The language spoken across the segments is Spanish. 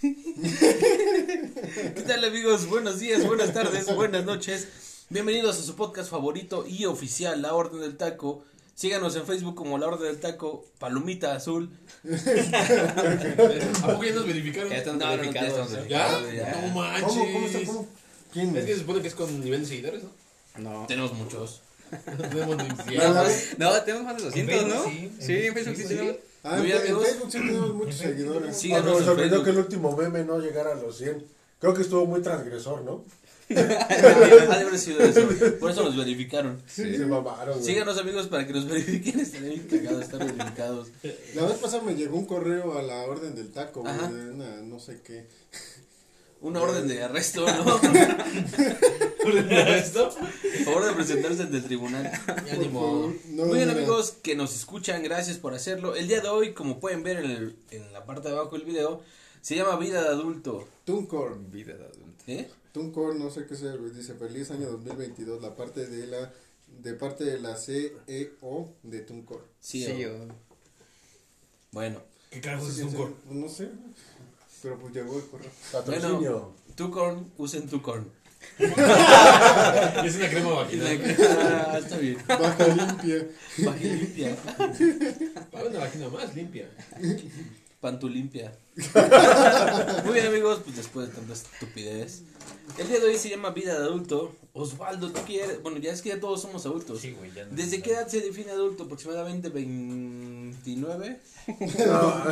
¿Qué tal amigos? Buenos días, buenas tardes, buenas noches. Bienvenidos a su podcast favorito y oficial, La Orden del Taco. Síganos en Facebook como La Orden del Taco, Palomita Azul. ¿A poco ya nos verificaron? Ya están No, no, ya estamos ¿Ya? Ya. No manches. ¿Cómo? ¿Cómo está? ¿Cómo? ¿Quién Es que se supone que es con nivel de seguidores, ¿no? No. Tenemos muchos. No tenemos. No, tenemos más de 200, Facebook ¿no? sí. Sí, en Facebook sí tenemos. Ah, Muy en, en amigos. Facebook sí tenemos muchos seguidores. Ah, en se olvidó Facebook. que el último meme no llegara a los 100. Creo que estuvo muy transgresor, ¿no? Ha de haber sido eso. Por eso nos verificaron. Sí. Se mamaron. Síganos amigos para que nos verifiquen. Estaría bien cagado estar verificados. La vez pasada me llegó un correo a la orden del taco, güey, Ajá. de una no sé qué. Una orden de arresto, ¿no? ¿Orden de arresto? Favor de presentarse ante el tribunal. No, Muy bien no, no. amigos que nos escuchan, gracias por hacerlo. El día de hoy, como pueden ver en, el- en la parte de abajo del video, se llama Vida de Adulto. Tuncor. Vida de adulto. ¿Eh? Tuncor, no sé qué sea, güey, dice feliz año 2022, la parte de la de parte de la CEO de Tuncor. Sí, Sí, o- o- Pues, Bueno, ¿Qué carajos es sí, cor? No sé, pero pues llegó el correo. bueno, Tucorn, usen Tucorn. Es una crema vaginal. ah, está bien. Baja limpia. Vagina limpia. Para una vagina más limpia. Pantu limpia. Muy bien amigos, pues después de tanta estupidez. El día de hoy se llama Vida de Adulto. Osvaldo, ¿tú quieres? Bueno, ya es que ya todos somos adultos. Sí, güey, ya no ¿Desde qué edad se define adulto? ¿Aproximadamente 29? No,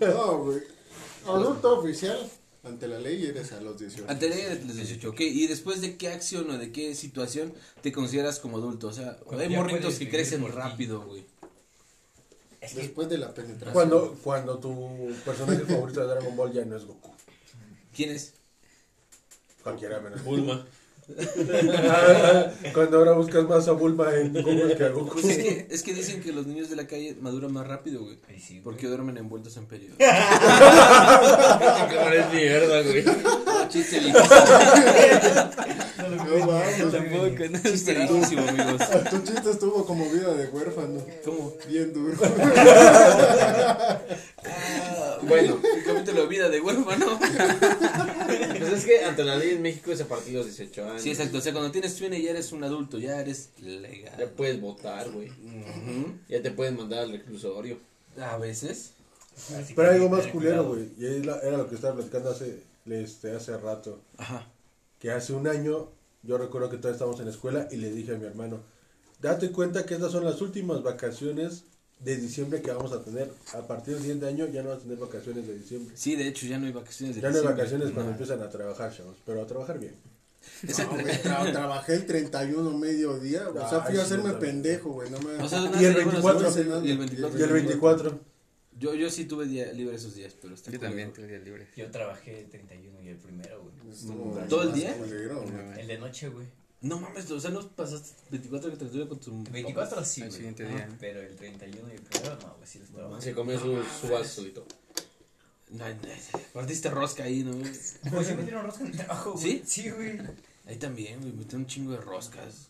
no, güey. Adulto oficial, ante la ley eres a los 18. Ante la ley de los 18, ok. ¿Y después de qué acción o de qué situación te consideras como adulto? O sea, Cuando hay morritos que crecen rápido, güey. Es que Después de la penetración. Cuando, cuando tu personaje favorito de Dragon Ball ya no es Goku. ¿Quién es? Cualquiera menos. Bulma. Cuando ahora buscas más a Bulma en Google que a Goku. Pues es que, es que dicen que los niños de la calle maduran más rápido, güey. Ay, sí, güey. Porque duermen envueltos en periodo. Qué es mierda, güey. Chiste. No mames. Tampoco, no Chiste viejísimo, amigos. Tu chiste estuvo como vida de huérfano. ¿Cómo? Bien duro. Bueno, el capítulo de vida de huérfano. Pues es que ante la ley en México es a partir de los 18 años. Sí, exacto. O sea, cuando tienes FINE ya eres un adulto, ya eres Ya legal. puedes votar, güey. Ujú. Ya te pueden mandar al reclusorio. A veces. Así Pero algo más culero, güey. Y es la- era lo que estaba platicando hace, este, hace rato. Ajá. Que hace un año, yo recuerdo que todavía estábamos en la escuela y le dije a mi hermano, date cuenta que estas son las últimas vacaciones de diciembre que vamos a tener. A partir del siguiente año ya no vas a tener vacaciones de diciembre. Sí, de hecho ya no hay vacaciones de Ya no hay diciembre. vacaciones cuando empiezan a trabajar, chavos. Pero a trabajar bien. No, güey, tra- trabajé el 31 mediodía. O sea, fui Ay, a hacerme pendejo, güey. No me. O sea, Y el nada, bueno, 24, sí, y el 24. Y el 24. Yo, yo sí tuve día libre esos días, pero está Yo culero. también tuve días libres. Yo trabajé el 31 y el primero, güey. ¿Todo el día? culero. El de noche, güey. No mames, o sea, no pasaste 24 que 31 con tu 24 sí, güey. siguiente Ajá. día. Pero el 31 y el primero no, güey, sí los trabajé. Se comió su, su vaso solito. No, no, partiste rosca ahí, ¿no? Pues sí me dieron rosca en el trabajo, güey. ¿Sí? Sí, güey. Ahí también, güey, metí un chingo de roscas.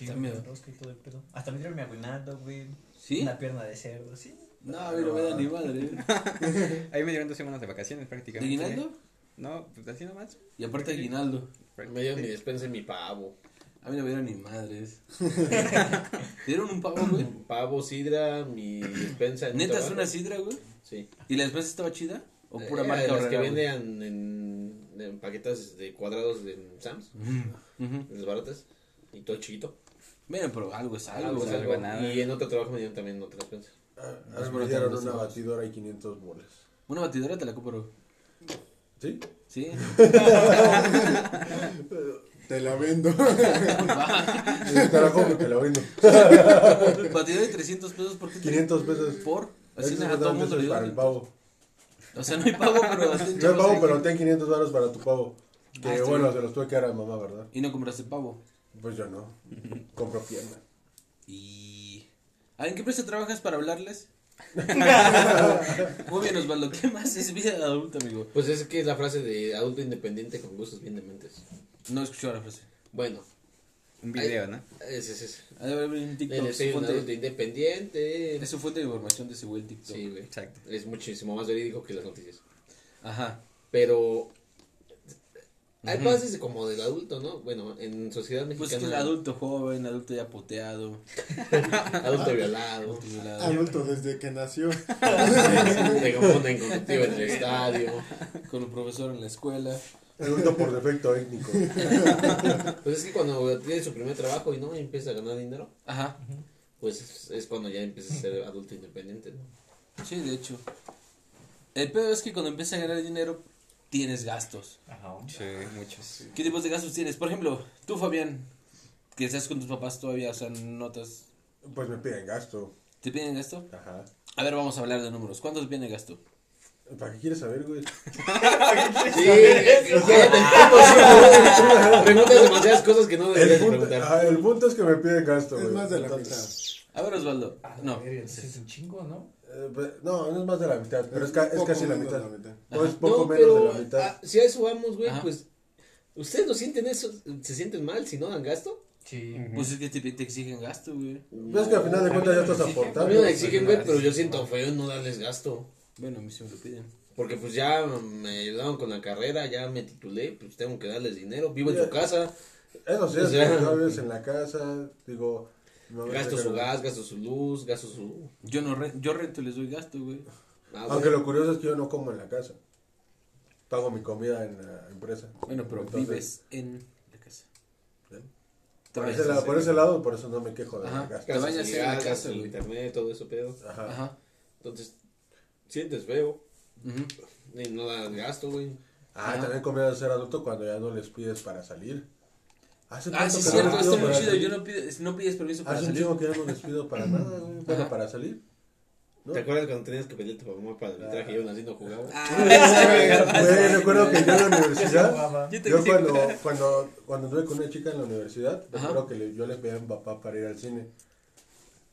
Miedo. dieron rosca y todo el pedo. Hasta me dieron mi aguinaldo, güey. ¿Sí? Una pierna de cerdo, sí. No, a mí no me da ni madre. Ahí me dieron dos semanas de vacaciones ¿De prácticamente. aguinaldo? No, pues así nomás. Y aparte aguinaldo. Me dieron mi despensa y mi pavo. A mí no me dieron ni madres. ¿Te dieron un pavo, güey? Pavo, sidra, mi despensa. en un ¿Neta es una sidra, güey? Sí. ¿Y la despensa estaba chida? ¿O pura Eh, marca Las que horrera, venden en, en paquetas de cuadrados de Sam's, las baratas, y todo chiquito. Bueno, pero algo es algo, Algo, güey. algo. nada. Y en otro trabajo me dieron también otra despensa. Ah, Es me dieron una batidora y 500 bolas. Una batidora te la compro. ¿Sí? ¿Sí? Te la vendo. Te la compro, te la vendo. batidora de 300 pesos, ¿por qué? 500 pesos. ¿Por? Así nada, a todo el son mundo le para el pavo. O sea, no hay pavo, pero... No hay pavo, pero ten 500 baros para tu pavo. Que Ah, está bueno, se los tuve que dar a mamá, ¿verdad? Y no compraste pavo. Pues yo no. Compro pierna. Y... ¿Ah, ¿En qué empresa trabajas para hablarles? Muy bien, Osvaldo. ¿Qué más es vida de adulto, amigo? Pues es que es la frase de adulto independiente con gustos bien dementes. No escucho la frase. Bueno, Un video, ¿no? ese es ese. Haber un TikTok. Él Es un adulto independiente. es su fuente de información de ese güey el TikTok. Sí, güey. Exacto. Es muchísimo más verídico que las noticias. Ajá. Pero hay Ujú. fases como del adulto, ¿no? Bueno, en sociedad Pues mexicana. que el adulto joven, adulto ya poteado, adulto violado. adulto violado. Adulto desde que nació. Te confunden con contigo en el estadio. con un profesor en la escuela. Adulto por defecto étnico. Pues es que cuando tiene su primer trabajo y no y empieza a ganar dinero, Ajá. pues es, es cuando ya empieza a ser adulto independiente, ¿no? Sí, de hecho. El pedo es que cuando empiezas a ganar dinero, tienes gastos. Ajá. Sí, muchos. ¿Qué tipos de gastos tienes? Por ejemplo, tú, Fabián, que estás con tus papás todavía, o sea, notas. Pues me piden gasto. ¿Te piden gasto? Ajá. A ver, vamos a hablar de números. ¿Cuánto te piden gasto? ¿Para qué quieres saber, güey? Sí. Preguntas demasiadas cosas que no El deberías punto, preguntar. ajá, el punto es que me piden gasto, Es güey. más de la Entonces, mitad. A ver, Osvaldo. Ah, No. es un chingo, ¿no? Eh, pues, no, no es más de la mitad, pero es, ca- es casi la mitad. de la mitad. O es poco no, menos pero de la mitad. ah, si a eso vamos, güey, pues ustedes no sienten eso, se sienten mal si no dan gasto. Sí. Pues es que te, te exigen gasto, güey. Pues es que al final de cuentas ya no estás exigen. A aportando. mí me exigen, güey, pero yo siento feo no darles gasto. Bueno, a mí sí me lo piden. Porque pues ya me ayudaron con la carrera, ya me titulé, pues tengo que darles dinero, vivo en su casa, Eso sí, O es sea- que no vives en la casa, digo... no gasto su gas, gasto su luz, gasto su... Yo no re- yo rento y les doy gasto, güey. Ah, Aunque bueno. lo curioso es que yo no como en la casa. Pago mi comida en la empresa. Bueno, pero Entonces, vives en la casa. Te Por ese, lado, por ese lado, por eso no me quejo de Ajá. la casa. Te Gastas bañas el en la casa, el internet, todo eso pedo. Ajá. Ajá. Entonces, sientes feo Ujú. y no das gasto, güey. Ah, Ajá. también comienzas a ser adulto cuando ya no les pides para salir. Hace Ah, sí, no cierto, está muy chido. salir. Yo no, pides, no pides permiso para Hace un salir. chingo que no les pido para nada, güey. Bueno, para salir. ¿no? ¿Te acuerdas cuando tenías que pedirte a tu mamá para el Ah. traje y aún así no jugaba? Güey, recuerdo que yo en la universidad, jugaba. Yo cuando, cuando, cuando anduve con una chica en la universidad, Ajá. recuerdo que le- yo le pedí a mi papá para ir al cine.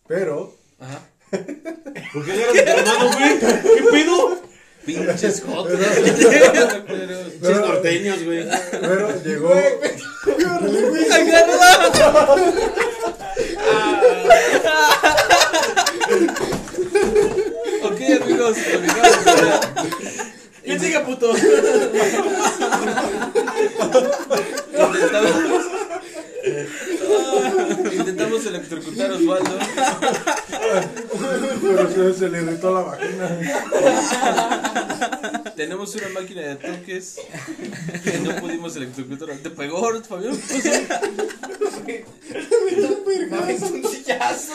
Pero, Ajá. ¿Por qué tu hermano, güey? ¿Qué pedo? Pinches jotos. Pinches norteños, güey. pero llegó, ok, amigos. continuamos. ¿Quién sigue, puto? Intentamos. Electrocutar a Osvaldo. pero se, se le irritó la vagina. Tenemos una máquina de toques que no pudimos electrocutar. ¿Te pegó, Fabián? Mames, un sillazo,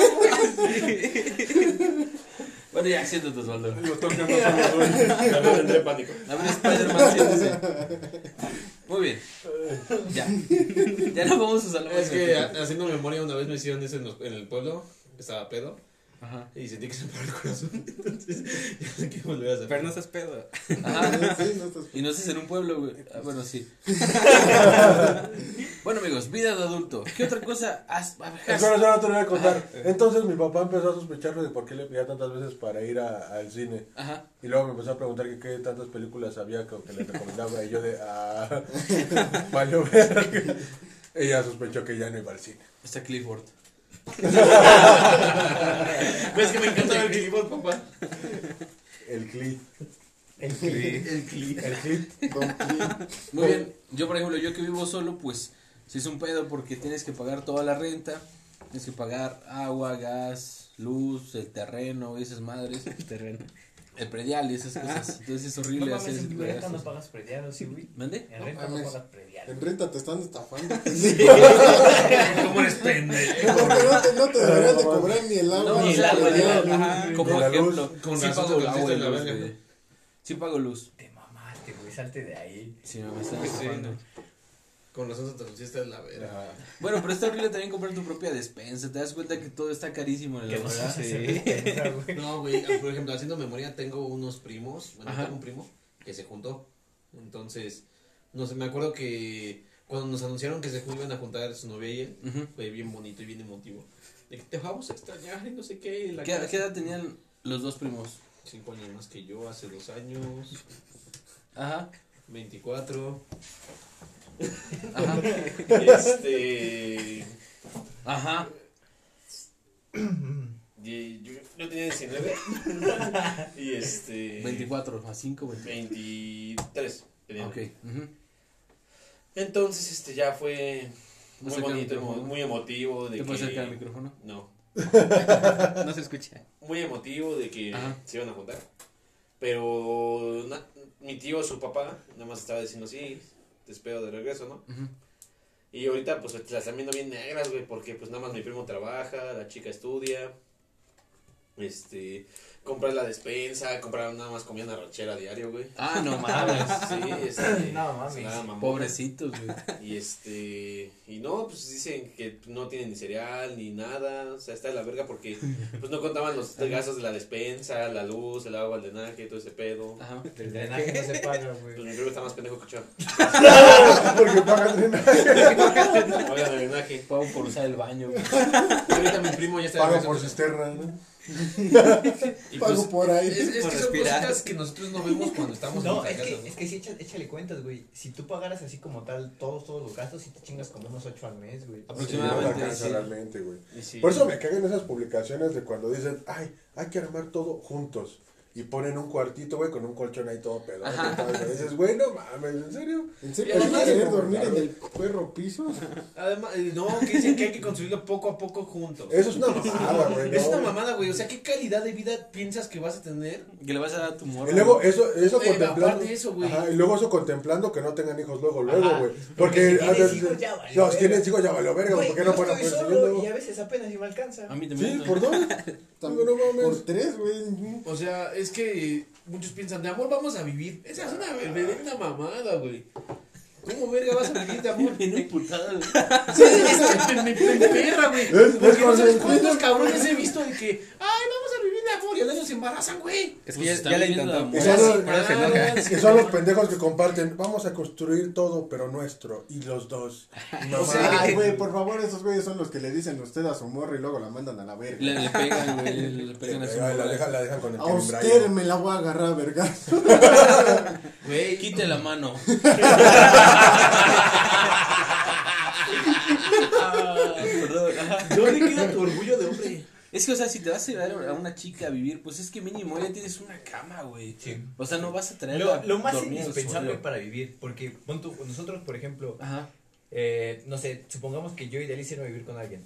güey. Bueno, ya, siéntate, Osvaldo. Los no son los dueños. Me entré pánico. A ver, Spider-Man, siéntese. Muy bien. Ya. Ya no vamos a salvar. Es que haciendo memoria una vez me hicieron eso en, los- en el pueblo, estaba pedo, Ajá. y sentí que se me paró el corazón. Entonces, ya no sé qué volver a hacer. Pero no estás pedo. Ajá. Sí, no estás- Y no estás en un pueblo, güey. Ah, bueno, sí. bueno, amigos, vida de adulto. ¿Qué otra cosa has... has- Espera, espera, te lo voy a contar. Entonces mi papá empezó a sospecharme de por qué le pedía tantas veces para ir a- al cine. Ajá. Y luego me empezó a preguntar que qué tantas películas había que, que le recomendaba. Y yo de, ah, valió ver. Ella sospechó que ya no iba al cine. Está Clifford. ¿Ves que me encanta ver Clifford, papá? El clip. El clip. El clip. El clip. Muy bien. Yo, por ejemplo, yo que vivo solo, pues, si es un pedo porque tienes que pagar toda la renta, tienes que pagar agua, gas, luz, el terreno, y esas madres, El terreno. el predial y esas cosas. Entonces es No horrible mames, ese tipo de renta no pagas predial, ¿o sí, güey? ¿Mande? En renta no mames. pagas predial. En renta te están estafando. ¿Cómo eres pendejo? Como que no te, no te deberían de cobrar ni el agua. No, ni el agua, ni predial. el agua. Como ejemplo, luz. Con sí razón pago luz. Sí pago luz. Te mamaste, güey, salte de ahí. Sí, me están estafando. Con razón te pusiste la verga. Bueno, pero está horrible también comprar tu propia despensa. Te das cuenta que todo está carísimo en la Que no verdad. Sí. No, güey, por ejemplo, haciendo memoria, tengo unos primos, bueno, Ajá. tengo un primo que se juntó. Entonces, no sé, me acuerdo que cuando nos anunciaron que se iban a juntar su novia y él, fue bien bonito y bien emotivo. De que te vamos a extrañar y no sé qué. La ¿Qué, casa. qué edad tenían los dos primos? Cinco años más que yo, hace dos años, Ajá. 24. Ajá. este. Ajá. Y yo, yo tenía 19. y este. 24 a 5, 20. 23. Tenía. Ok. ujú. Entonces, este ya fue muy bonito, muy emotivo. De ¿Te puedes que- acercar al micrófono? No. No se escucha. Muy emotivo de que Ajá. se iban a juntar. Pero na- mi tío, su papá, nada más estaba diciendo, sí, te espero de regreso, ¿no? Y ahorita pues las están viendo bien negras, güey, porque pues nada más mi primo trabaja, la chica estudia, este, comprar la despensa, comprar nada más comida ranchera a diario, güey. Ah, no mames. Sí, este, No mames. Pobrecitos, güey. Y este, y no, pues dicen que no tienen ni cereal ni nada, o sea, está de la verga porque pues no contaban los gastos de la despensa, la luz, el agua, el drenaje, todo ese pedo. Ajá. El drenaje no se paga, Pues güey. mi primo está más pendejo que yo. Porque pagan drenaje. Oigan, el drenaje. Pago por usar el baño, güey. Y ahorita mi primo ya está de Pago por cisterna, ¿no? y Pago pues, por ahí. Es, es que son cositas que nosotros no vemos cuando estamos No, en es que, es que sí, échale, échale cuentas, güey. Si tú pagaras así como tal todos, todos los gastos, sí te chingas como unos 8 al mes, güey. Sí, no Aproximadamente. sí. güey. Sí. Por eso me cagan esas publicaciones de cuando dicen, ay, hay que armar todo juntos. Y ponen un cuartito, güey, con un colchón ahí todo pedo. Y dices, güey, no mames, ¿en serio? ¿En serio? Y ¿Vas a además- querer dormir en el perro piso? Además, eh, no, que dicen que hay que construirlo poco a poco juntos. Eso es una mamada, güey. Es una mamada, güey. O sea, ¿qué calidad de vida piensas que vas a tener? Que le vas a dar a tu morra. Y luego eso, eso Eh, contemplando. aparte eso, güey. Ajá, y luego eso contemplando que no tengan hijos luego, luego, güey. porque Porque, si tienes hijos, ya valió no, si verga. tienes hijos ya valió verga, Güey, ¿por qué no pueden pues, solo y a veces apenas si me alcanza. A mí también. Sí, por dos. También no mames. Por tres, güey. O sea, es que muchos piensan, de amor vamos a vivir. Esa es una reverenda mamada, güey. ¿Cómo verga vas a vivir de amor? Bien emputada, güey. Sí, es que me, me, me emperra, güey. Es- Porque es no cuando- sabes cuántos cabrones he visto de que, ay, vamos a vivir de amor y al año se embarazan, güey. Es que Pues ya, ya le intentó. la Y son, los, y son los pendejos que comparten, vamos a construir todo, pero nuestro, y los dos. No mames. Ay, güey, por favor, esos güeyes son los que le dicen usted a su morra y luego la mandan a la verga. Le, le pegan, güey. Le, le pegan a su la, morra. dejan, la dejan con el A usted me la voy a agarrar, verga. Güey, Quite la mano. Ah, perdón. ¿dónde queda tu orgullo de hombre? Es que, o sea, si te vas a llevar a una chica a vivir, pues es que mínimo ya tienes una cama, güey. Sí. O sea, no vas a traer Lo, lo más indispensable para vivir, porque pon tú, nosotros, por ejemplo, Ajá. eh, no sé, supongamos que yo y Dalí a vivir con alguien.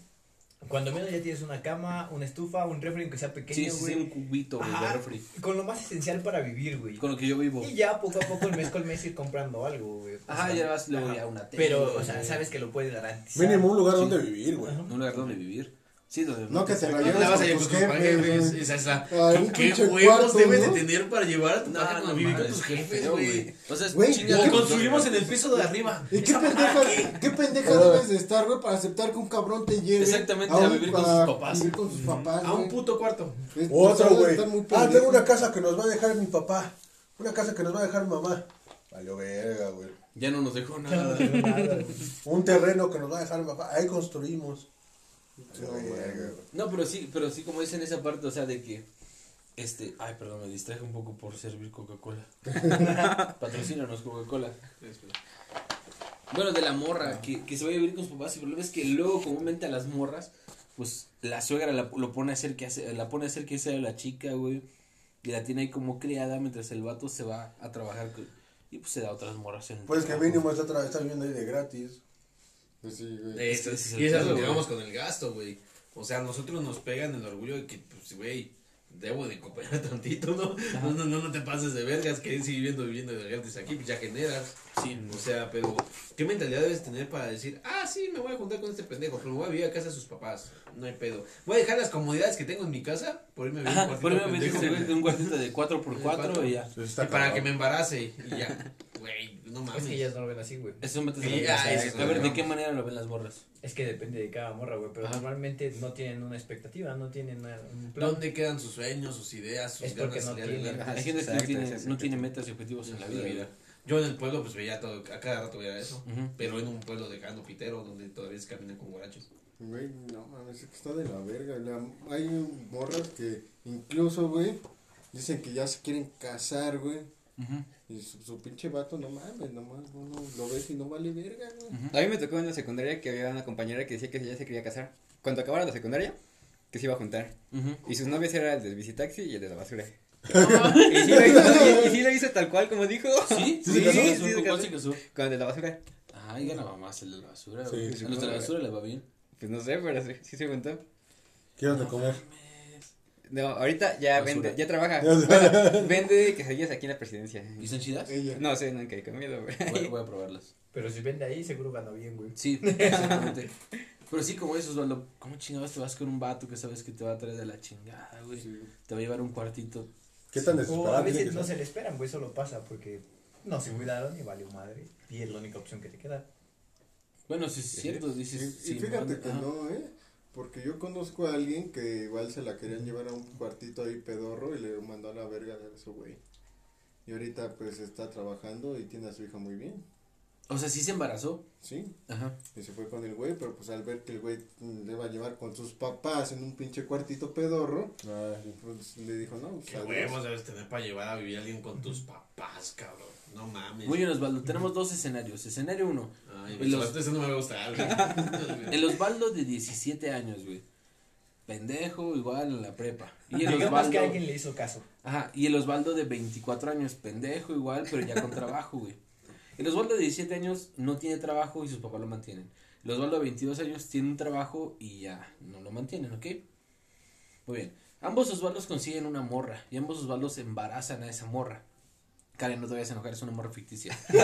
Cuando menos ya tienes una cama, una estufa, un refri que sea pequeño, sí, güey. sí, un cubito, güey, de refri. Con lo más esencial para vivir, güey. Con lo que yo vivo. Y ya poco a poco, el mes con mes, ir comprando algo, güey. O Ajá, sea, ya vas luego ya una tele. Pero, o sea, sabes que lo puedes garantizar. Mínimo un lugar Sí. donde vivir, güey. Un lugar donde vivir. Sí, donde No que te la No lleves a con llevar tus con tus jefes. Esa es la. Ay, un ¿Qué huevos debes ¿no? de tener para llevar a tu pareja no, a vivir con tus jefes, güey? O sea, O construimos en el piso de arriba. ¿Y qué pendeja, qué pendeja debes de estar, güey, para aceptar que un cabrón te lleve Exactamente, a vivir con sus a papás. vivir con sus papás, A un puto cuarto. Es- Otro, güey. estar muy Ah, tengo una casa que nos va a dejar mi papá. Una casa que nos va a dejar mi mamá. Valió verga, güey. Ya no nos dejó nada. Un terreno que nos va a dejar mi papá. Ahí construimos. No, pero sí, pero sí, como dicen esa parte, o sea, de que, este, ay, perdón, me distraje un poco por servir Coca-Cola. Patrocínanos Coca-Cola. Bueno, de la morra, que, que se vaya a vivir con sus papás, el problema es que luego comúnmente a las morras, pues, la suegra la, lo pone a hacer que hace, la pone a hacer que sea la chica, güey, y la tiene ahí como criada mientras el vato se va a trabajar, y pues se da otras morras en Pues que mínimo está, está viviendo ahí de gratis. Pues sí, güey. Es y es a lo que vamos con el gasto, güey. O sea, nosotros nos pegan el orgullo de que, pues, güey, debo de cooperar tantito, ¿no? No, no, no, no te pases de vergas, que ir viviendo, viviendo de gratis aquí, pues ya generas. Sí, O sea, pero, ¿qué mentalidad debes tener para decir, ah, sí, me voy a juntar con este pendejo, pero me voy a vivir a casa de sus papás? No hay pedo. Voy a dejar las comodidades que tengo en mi casa por irme a vivir a un Ajá, cuartito por ejemplo, güey. un cuartito de 4x4 y ya. Está Y para que me embarace y ya. Güey, no mames. Es que ellas no lo ven así, güey. Eso metes Sí, ah, eso es A ver, ¿de qué manera lo ven las borras? Es que depende de cada morra, güey. Pero Ajá. normalmente no tienen una expectativa, no tienen una- un plan. ¿Dónde quedan sus sueños, sus ideas, sus Es porque ganas no de tienen. Hay gente que no tiene, no tiene metas y objetivos en la vida. vida. Yo en el pueblo pues veía todo, a cada rato veía eso. Ujú. Pero en un pueblo dejando pitero donde todavía se caminan con guarachos. Güey, no mames, es que está de la verga. La- hay morras que incluso, güey, dicen que ya se quieren casar, güey. Ujú. Y su, su pinche vato, no mames, nomás uno lo ves y no vale verga, güey. A mí me tocó en la secundaria que había una compañera que decía que ya se quería casar. Cuando acabara la secundaria, que se iba a juntar. Y sus novias eran el del bicitaxi y el de la basura. Ah, Y sí lo hizo, y sí lo hizo tal cual como dijo. ¿Sí? ¿Sí se casó? sí, Sí, se ¿con cuál casó. se casó? Con el de la basura. Ay, ganaba más el de la basura, Sí, güey. sí, a los de la basura les va bien. Pues no sé, pero sí, sí se juntó. ¿Qué de comer? No, ahorita ya Basura. vende, ya trabaja. Bueno, vende quesadillas aquí en la presidencia. ¿Y son chidas? Ella. No sé, nunca he comido, pero- Voy, voy a probarlas. Pero si vende ahí, seguro gana bien, güey. Sí, exactamente. Pero sí, como eso, Osvaldo, ¿cómo chingados te vas con un vato que sabes que te va a traer de la chingada, güey? Te va a llevar un cuartito. ¿Qué tan O a desesperado tiene veces no se le esperan, güey, solo pasa porque no se cuidaron y valió madre. Y es la única opción que te queda. Bueno, si es cierto, dices. y sí, fíjate que no, ¿eh? Porque yo conozco a alguien que igual se la querían llevar a un cuartito ahí pedorro y le mandó a la verga a su güey. Y ahorita pues está trabajando y tiene a su hija muy bien, O sea, sí se embarazó. ¿sí? Ajá. Y se fue con el güey, pero pues al ver que el güey le va a llevar con sus papás en un pinche cuartito pedorro, pues le dijo, no, pues, Qué adiós". huevos debes tener para llevar a vivir a alguien con tus papás, cabrón. No mames. Muy bien, Osvaldo. Tenemos dos escenarios. Escenario uno. Ay, los- eso no me va a gustar, güey. El Osvaldo de 17 años, güey. Pendejo, igual en la prepa. Y el Osvaldo. que alguien le hizo caso. Ajá, y el Osvaldo de 24 años, pendejo igual, pero ya con trabajo, güey. El Osvaldo de 17 años no tiene trabajo y sus papás lo mantienen. El Osvaldo de 22 años tiene un trabajo y ya no lo mantienen, ¿ok? Muy bien. Ambos Osvaldos consiguen una morra y ambos Osvaldos embarazan a esa morra. Karen, no te vayas a enojar, es una morra ficticia. ¿Qué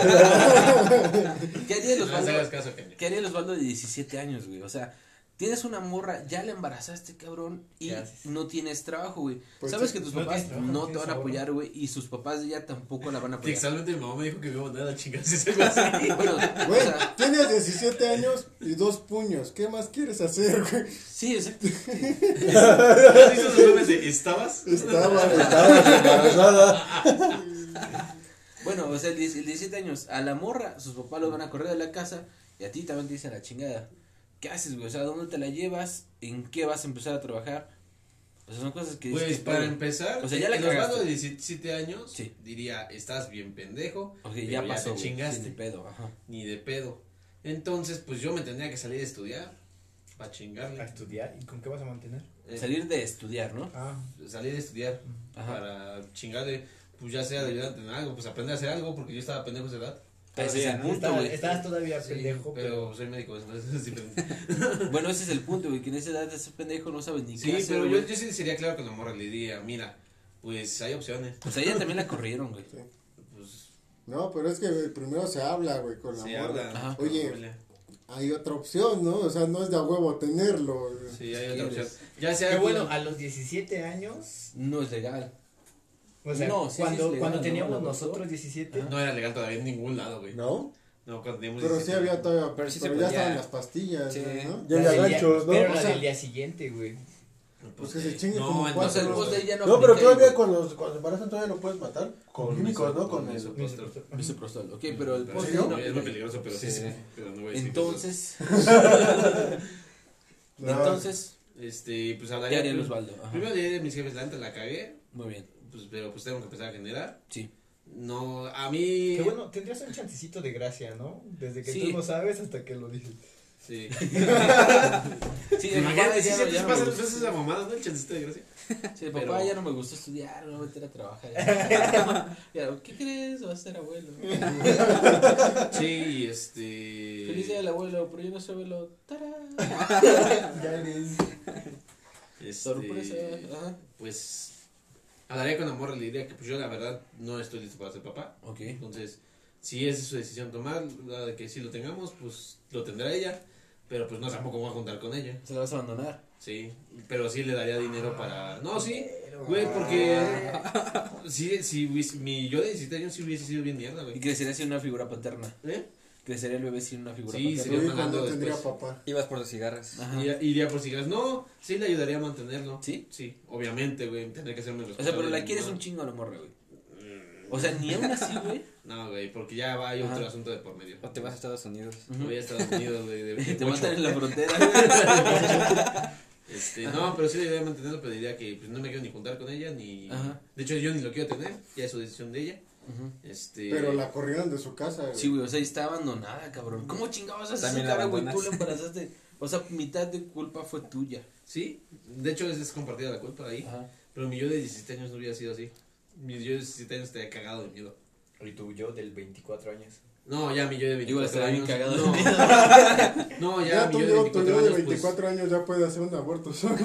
haría el No les hagas Osvaldo? caso. ¿Qué haría el Osvaldo de 17 años, güey? O sea, tienes una morra, ya la embarazaste, cabrón, y no tienes trabajo, güey. Pues Sabes sí, que tus no papás trabajo, no te van a apoyar, güey, y sus papás ella tampoco la van a apoyar. Textualmente mi mamá me dijo que me iba a mandar a chingar si se me hace. Bueno, Güey, o sea, tienes 17 años y dos puños, ¿qué más quieres hacer, güey? sí, exacto. ¿Has visto esos memes de estabas? Estaba, Estabas embarazada. Bueno, o sea, el, 10 el 17 años, a la morra, sus papás los van a correr de la casa y a ti también te dicen la chingada. ¿Qué haces, güey? O sea, ¿dónde te la llevas? ¿En qué vas a empezar a trabajar? O sea, son cosas que dices, Pues ¿qué para empezar, O sea, ya la cagaste. de 17 años Sí. diría, estás bien pendejo, Ok, pero ya pasó, te güey, chingaste, ni pedo, ajá. ni de pedo. Entonces, pues yo me tendría que salir a estudiar para A chingarle. estudiar. ¿Y con qué vas a mantener? Eh, Salir de estudiar, ¿no? Ah, salir a estudiar Ajá. para chingarle, pues ya sea de ayudante en algo, pues aprender a hacer algo, porque yo estaba pendejo a esa edad. Ese es el punto, güey. Estabas todavía Sí, pendejo, pero soy médico, entonces sí, Bueno, ese es el punto, güey, que en esa edad de ese pendejo no sabes ni Sí, qué hacer, pero yo, yo sí sería claro con la morra, le diría, mira, pues hay opciones. Pues a ella también la corrieron, güey. Pues No, pero es que primero se habla, güey, con la se morra. habla. Ajá. con la Oye. Hay otra opción, ¿no? O sea, no es de a huevo tenerlo. güey. Sí, hay otra opción. Ya sea Que bueno, a los 17 años, No es legal. O sea, No, sí, sí cuando, legal, cuando ¿no? teníamos nosotros 17, no era legal todavía en ningún lado, güey. ¿No? No, cuando teníamos Pero sí 17. había todavía, Pero pero, sí se ya estaban las pastillas, Sí. güey, ¿no? Ya la había ganchos, ¿no? Pero O la sea- del día siguiente, güey. Pues que se chingue no, como en- O sea, el cuatro. post de ella no No, pero todavía güey. cuando, cuando se embarazan todavía lo puedes matar. Con químicos, ¿no? Con el... misoprostol. Misoprostol, ok, pero el Pero post sí, de no no, es muy aplica. peligroso, pero sí, Sí. sí. Pero no voy a decir Entonces, No, entonces. Este, pues ¿qué hablaría. pues, Osvaldo? Primero diría de mis jefes, la la cagué, Muy bien, pues, pero pues tengo que empezar a generar. sí. No, a mí. Que bueno, tendrías un chancecito de gracia, ¿no? Desde que Sí. tú lo sabes hasta que lo dices. Sí. Sí, ya no- se ya te no me pasan gustó. entonces esa mamada, ¿no? El chancito de gracia. Sí, pero- papá ya no me gustó estudiar, me voy a meter a trabajar. Ya, Ya, ¿qué crees? Vas a ser abuelo. Sí, este. Feliz día del abuelo, pero yo no soy abuelo. ¡Tarán! Ya eres. este, Sorpresa. Ajá. Pues. Hablaría con la morra y le diría que pues yo la verdad no estoy listo para ser papá. Ok. Entonces, si esa es su decisión tomar, la de que si lo tengamos, pues lo tendrá ella. Pero pues no tampoco voy a juntar con ella. Se la vas a abandonar. Sí. Pero sí le daría dinero para. No, sí. Güey, porque. Sí, sí, mi yo de 17 años sí hubiese sido bien mierda, Y güey. crecería sin una figura paterna. ¿Eh? Crecería el bebé sin una figura Sí, paterna. sería no tendría papá. Ibas por los cigarros. Ajá. Iría, iría por cigarros. No, sí le ayudaría a mantenerlo. ¿Sí? Sí, obviamente, güey. Tendría que hacerme O sea, pero la quieres un chingo a la morra, güey. O sea, ni aún así, güey. No, güey, porque ya va, hay otro asunto de por medio. O te vas a Estados Unidos. Ujú. Voy a Estados Unidos, güey. de- de Te matan en la frontera, güey. Este, no, pero sí le debería mantenerlo, pero diría que pues, no me quiero ni juntar con ella, ni... Ajá. De hecho, yo ni lo quiero tener, ya es su decisión de ella. Este... Pero la corrieron de su casa, güey. Sí, güey, o sea, está abandonada, cabrón. ¿Cómo chingados haces esa También cara, güey? Tú la embarazaste. O sea, mitad de culpa fue tuya. Sí, de hecho es, es compartida la culpa ahí. Ajá. Pero mi yo de 17 años no hubiera sido así. Mi yo de 17 años estaría cagado de miedo. Y tú, yo del 24 años. No, ya mi yo de 24 Igual años. cagado de no. miedo. no, ya, Ya, mi yo de yo, 24 tu yo de años. pues, 24 años ya puede hacer un aborto solo.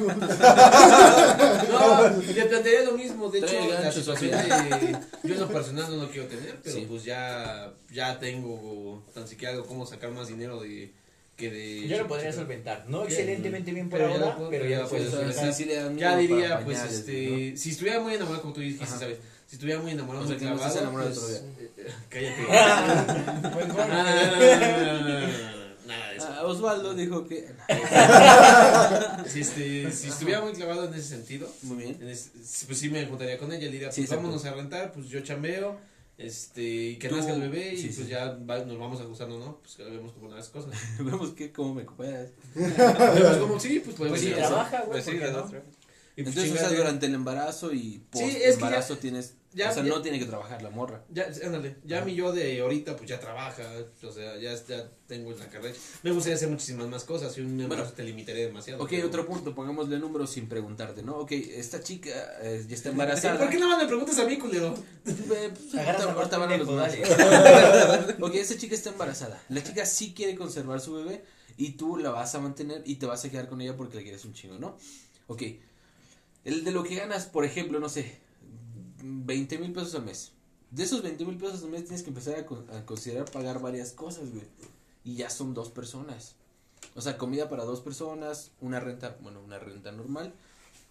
No, le plantearía lo mismo. De hecho, la situación de. Yo en lo personal no lo quiero tener, pero Sí. pues ya, ya tengo tan siquiera algo cómo sacar más dinero de. Que de Yo lo podría solventar. No Ya, excelentemente bien por pero ya ahora, lo puedo- pero ya ya puedes puedes hacer. solventar. sí, sí Ya diría, pues, pañales, este. Si estuviera muy enamorado, como tú dijiste, Ajá. ¿sabes? Si estuviera muy enamorado, o sea, clavado, se enamoró pues, otro día. Cállate. pues bueno. No, no, no, Nada de eso. Ah, Osvaldo dijo que. si, este, si estuviera muy clavado en ese sentido, muy bien. En ese, pues sí me juntaría con ella. Le diría, pues sí, vámonos a rentar, pues yo chambeo este, y que Tú, nazca el bebé y sí, pues sí. ya va, nos vamos acusando, ¿no? Pues que vemos como las cosas. vemos que cómo me acompañas. vemos cómo, sí, pues podemos pues, sí, trabaja, güey. Pues, sí, ¿no? Y Entonces, o sea, durante el embarazo y post sí, es embarazo que ya, tienes ya- o sea, ya- no tiene que trabajar la morra. Ya, ándale, ya mi yo de ahorita pues ya trabaja, o sea, ya, ya tengo la carrera. Me gustaría hacer muchísimas más cosas y un embarazo te limitaría demasiado. Ok, pero- otro punto, pongámosle números sin preguntarte, ¿no? Ok, esta chica eh, ya está ¿Y embarazada. ¿Por qué no me preguntas a mí, culero? Eh, pues, ahorita- van a los números. ok, esta chica está embarazada. La chica sí quiere conservar su bebé y tú la vas a mantener y te vas a quedar con ella porque la quieres un chingo, ¿no? Ok, el de lo que ganas, por ejemplo, no sé, 20 mil pesos al mes. De esos 20 mil pesos al mes tienes que empezar a, con- a considerar pagar varias cosas, güey. Y ya son dos personas. O sea, comida para dos personas, una renta, bueno, una renta normal,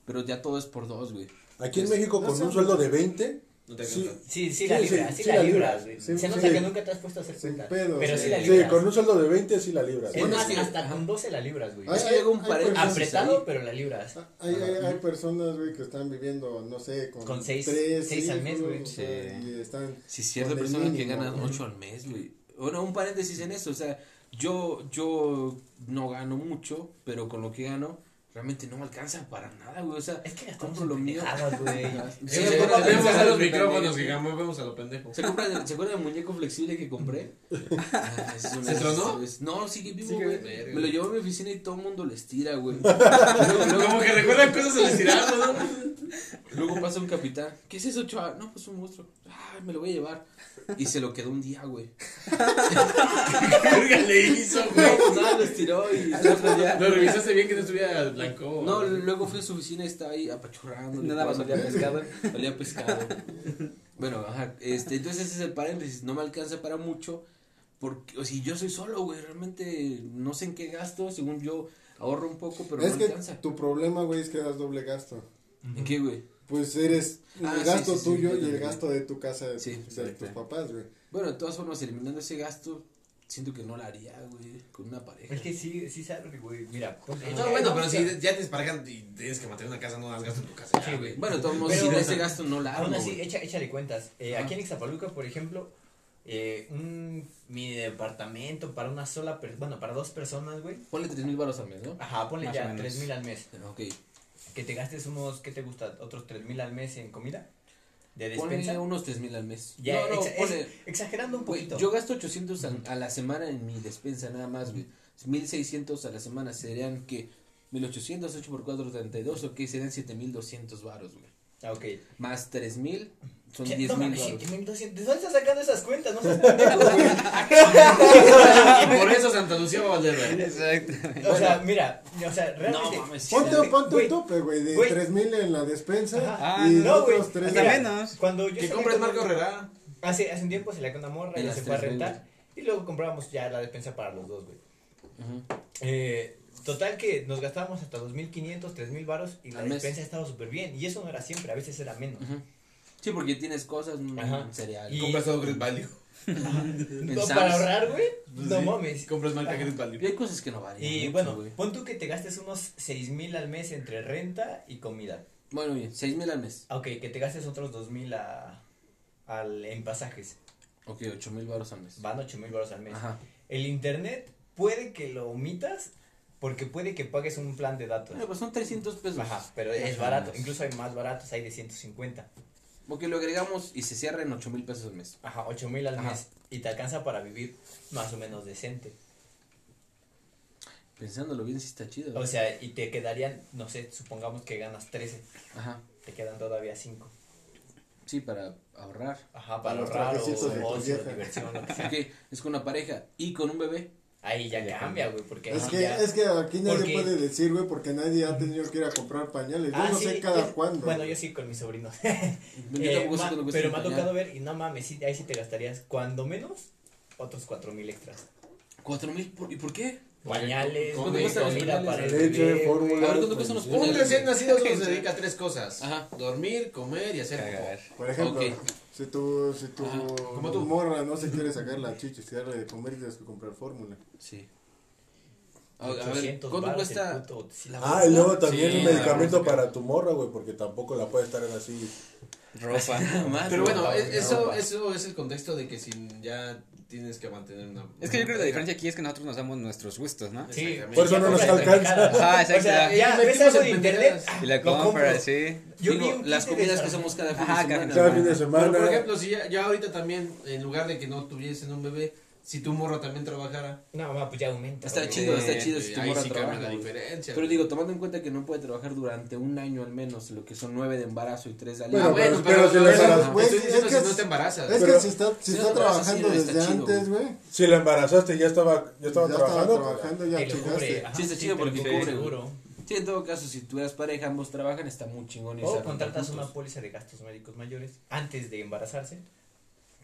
pero ya todo es por dos, güey. Aquí en México con un sueldo de 20 No te Sí. Sí, sí Sí, la sí, libras, sí, sí la la libras. Sí, Se nota sí. que nunca te has puesto a hacer Sin cuenta. pedo, pero sí. sí la Sí, libras. con un sueldo de 20 sí la libras. Es Bueno, más, es que- hasta con 12 la libras, güey. Ay, Es que llega un hay paréntesis personas- Apretado, pero la libras. Hay, hay, hay personas, güey, que están viviendo, no sé, con, Con seis- tres seis al mes, güey. sea, y están Si cierta Con el persona que mínimo, gana güey. 8 al mes, güey. Bueno, un paréntesis en eso, o sea, yo, yo no gano mucho, pero con lo que gano, realmente no me alcanza para nada, güey. O sea, Es que gastamos lo mío. güey. Sí, Sí, vemos a los micrófonos, que vemos a lo pendejo. ¿Se, compran- ¿Se acuerdan del muñeco flexible que compré? Ah, ¿Se tronó? no, sigue vivo, güey. Me lo llevo a mi oficina y todo el mundo le estira, güey. Como que recuerdan cosas al estirarlo, ¿no? Luego pasa un capitán. ¿Qué es eso, chaval? No, pues un monstruo. Ay, me lo voy a llevar. Y se lo quedó un día, güey. verga le hizo, güey? No, pues nada, lo estiró y el otro día. Lo revisaste bien que no estuviera blanco. No, luego fui a su oficina y estaba ahí apachurrando. Nada más olía pescado. Olía pescado. Bueno, ajá, este, entonces ese es el paréntesis, no me alcanza para mucho, porque, o sea, yo soy solo, güey, realmente no sé en qué gasto, según yo ahorro un poco, pero es no que alcanza. tu problema, güey, es que das doble gasto. ¿En qué, güey? Pues eres Ah, el sí, gasto sí, sí, tuyo yo y el gasto de tu casa, Sí, de tus papás, güey. Bueno, de todas formas, eliminando ese gasto, siento que no lo haría, güey, con una pareja. Es que sí, sí sabe, güey. Mira, ponte- No, bueno, pero si ya tienes pareja y tienes que mantener una casa, no das gasto en tu casa. Sí, güey. Bueno, de todos modos, si de ese gasto no la Aún armo, así, echa, échale cuentas. Eh, aquí en Ixtapaluca, por ejemplo, eh, un mini departamento para una sola persona, bueno, para dos personas, güey. Ponle tres mil baros al mes, ¿no? Ajá, ponle Más ya tres mil al mes. Ok. Que te gastes unos, ¿qué te gusta? Otros tres mil al mes en comida. De despensa. Ponle unos tres mil al mes. Ya, no, no, exa- es- ponle... exagerando un poquito. yo gasto 800 a, a la semana en mi despensa nada más, güey. 1600 a la semana serían que 1800, 8 por 4, 32, ok, serían 7200 varos, güey. Ah, ok. Más 3000 son ¿Qué? 10 No mil. 7,200. ¿De dónde estás sacando esas cuentas? No seas pendejo. Y por eso Santa Lucía va a valer, güey. Exacto. O sea, mira, o sea, realmente. No mames, Ponte, ponte un tope, güey, de güey. tres mil en la despensa Ajá. Ah, y no, güey, otros tres hasta mira, menos. Cuando yo Que salí compres con un- Herrera. Hace, hace un tiempo se la con una morra Y y las se fue a tres rentar. Y luego comprábamos ya la despensa para los dos, güey. Eh, total que nos gastábamos hasta 2.500, 3.000 varos y la Al mes. despensa estaba súper bien. Y eso no era siempre, a veces era menos. Ujú. Sí, porque tienes cosas, Ajá. cereal. Y- Compras todo Great Value. No, para ahorrar, güey, Pues no sí. mames. Compras marca. Great Y Value. hay cosas que no valen. Y mucho, bueno, pon tú que te gastes unos 6.000 al mes entre renta y comida. Bueno, bien, 6000 al mes. Ah, Ok, que te gastes otros 2.000 a, al, en pasajes. Ok, 8000 varos al mes. Van 8.000 baros al mes. Ajá. El internet puede que lo omitas porque puede que pagues un plan de datos. Bueno, pues son 300 pesos. Ajá, pero es barato. Incluso hay más baratos, hay de 150. Porque lo agregamos y se cierra en 8000 pesos al mes. Ajá, 8 mil al Ajá. mes. Y te alcanza para vivir más o menos decente. Pensándolo bien, sí está chido. O sea, y te quedarían, no sé, supongamos que ganas 13, Ajá. te quedan todavía 5. Sí, para ahorrar. Ajá, Para ahorrar o ocio, vieja. diversión, lo que sea. Ok, es con una pareja y con un bebé. Ahí ya, Ya cambia, güey, porque Es que, ya... es que aquí nadie Porque- puede decir, güey, porque nadie ha tenido que ir a comprar pañales. Yo Ah, no sí, sé cada yo- cuándo. Bueno, yo sí con mis sobrinos. Eh, ma- pero me ha tocado ver y no mames, sí, ahí sí te gastarías cuando menos otros cuatro mil extras. ¿Cuatro mil? por- ¿Y por qué? Pañales, ¿Cuánto güey, cuestan los comida pañales? para el Leche, bebé, fórmula. A ver, ¿cuánto cuestan los pues, Un pañales? recién nacido se dedica a tres cosas. Ajá. Dormir, comer y hacer Cagar. Por ejemplo. Si tu, si tu como tú. morra no se quiere sacar la chicha y darle de comer, tienes que comprar fórmula. Sí. A, a ver, 800 ¿cuánto cuesta? el puto- sí, la Ah, y luego también Sí, un la medicamento para tu morra, güey, porque tampoco la puede estar en así. Ropa. Más, Pero bueno, ¿no? es- eso, eso es el contexto de que si ya tienes que mantener una. Es que yo creo que la diferencia aquí es que nosotros nos damos nuestros gustos, ¿no? Sí, Exactamente. Por eso no nos alcanza. Ajá, exacto. O sea, Ya ves algo de internet. Y la compras, sí. Yo Digo, las comidas que hacemos cada fin de semana. Cada fin de semana. Pero por ejemplo, si ya, ya ahorita también, en lugar de que no tuviesen un bebé, si tu morro también trabajara. No, ma, pues ya aumenta. Está chido, está chido si tu morra sí trabaja, la diferencia. Pero digo, tomando en cuenta que no puede trabajar durante un año al menos, lo que son nueve de embarazo y tres de Bueno, Ah, alivio. pero- bueno, pero pero, si pero, embarazas- estoy güey, es si que no te embarazas. Es Pero- que si está, si Sí, está trabajando sí desde antes, güey. Si la embarazaste, ya estaba, ya estaba ya trabajando. estaba trabajando, ya chingaste. Sí, está sí, chido porque cubre cubre, seguro. Sí, en todo caso, si tú eres pareja, ambos trabajan, está muy chingón. y O contratas una póliza de gastos médicos mayores antes de embarazarse.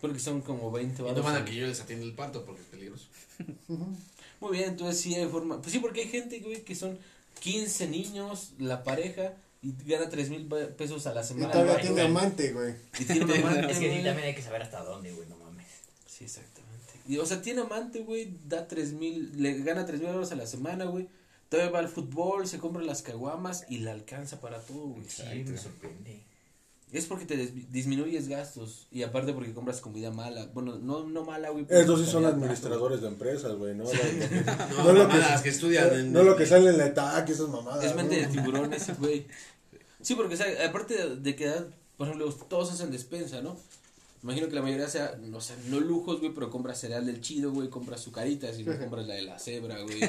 Porque son como 20 Y no van a que yo les atienda el parto porque es peligroso. Muy bien, entonces sí hay forma. Pues sí, porque hay gente, güey, que son 15 niños, la pareja, y gana 3 mil pesos a la Y semana. todavía Güey, tiene amante, güey. Y tiene un amante, Es que güey. también hay que saber hasta dónde, güey, no mames. Sí, exactamente. Y, o sea, tiene amante, güey, da 3 mil, le gana 3 mil euros a la semana, güey. Todavía va al fútbol, se compra las caguamas y le alcanza para todo, güey. Sí, me sorprende. Es porque te des- disminuyes gastos y aparte porque compras comida mala. Bueno, no, no mala, güey. Esos sí son administradores de empresas, güey, ¿no? No, No lo que- mamadas que estudian en. No lo que sale en la ETAC, esas mamadas. Es mente de ¿no? tiburón ese güey. Sí, porque o sea, aparte de, de que, por ejemplo, todos hacen despensa, ¿no? Imagino que la mayoría sea, no sé, no lujos, güey, pero compras cereal del chido, güey, compras azucaritas y no compras la de la cebra, güey.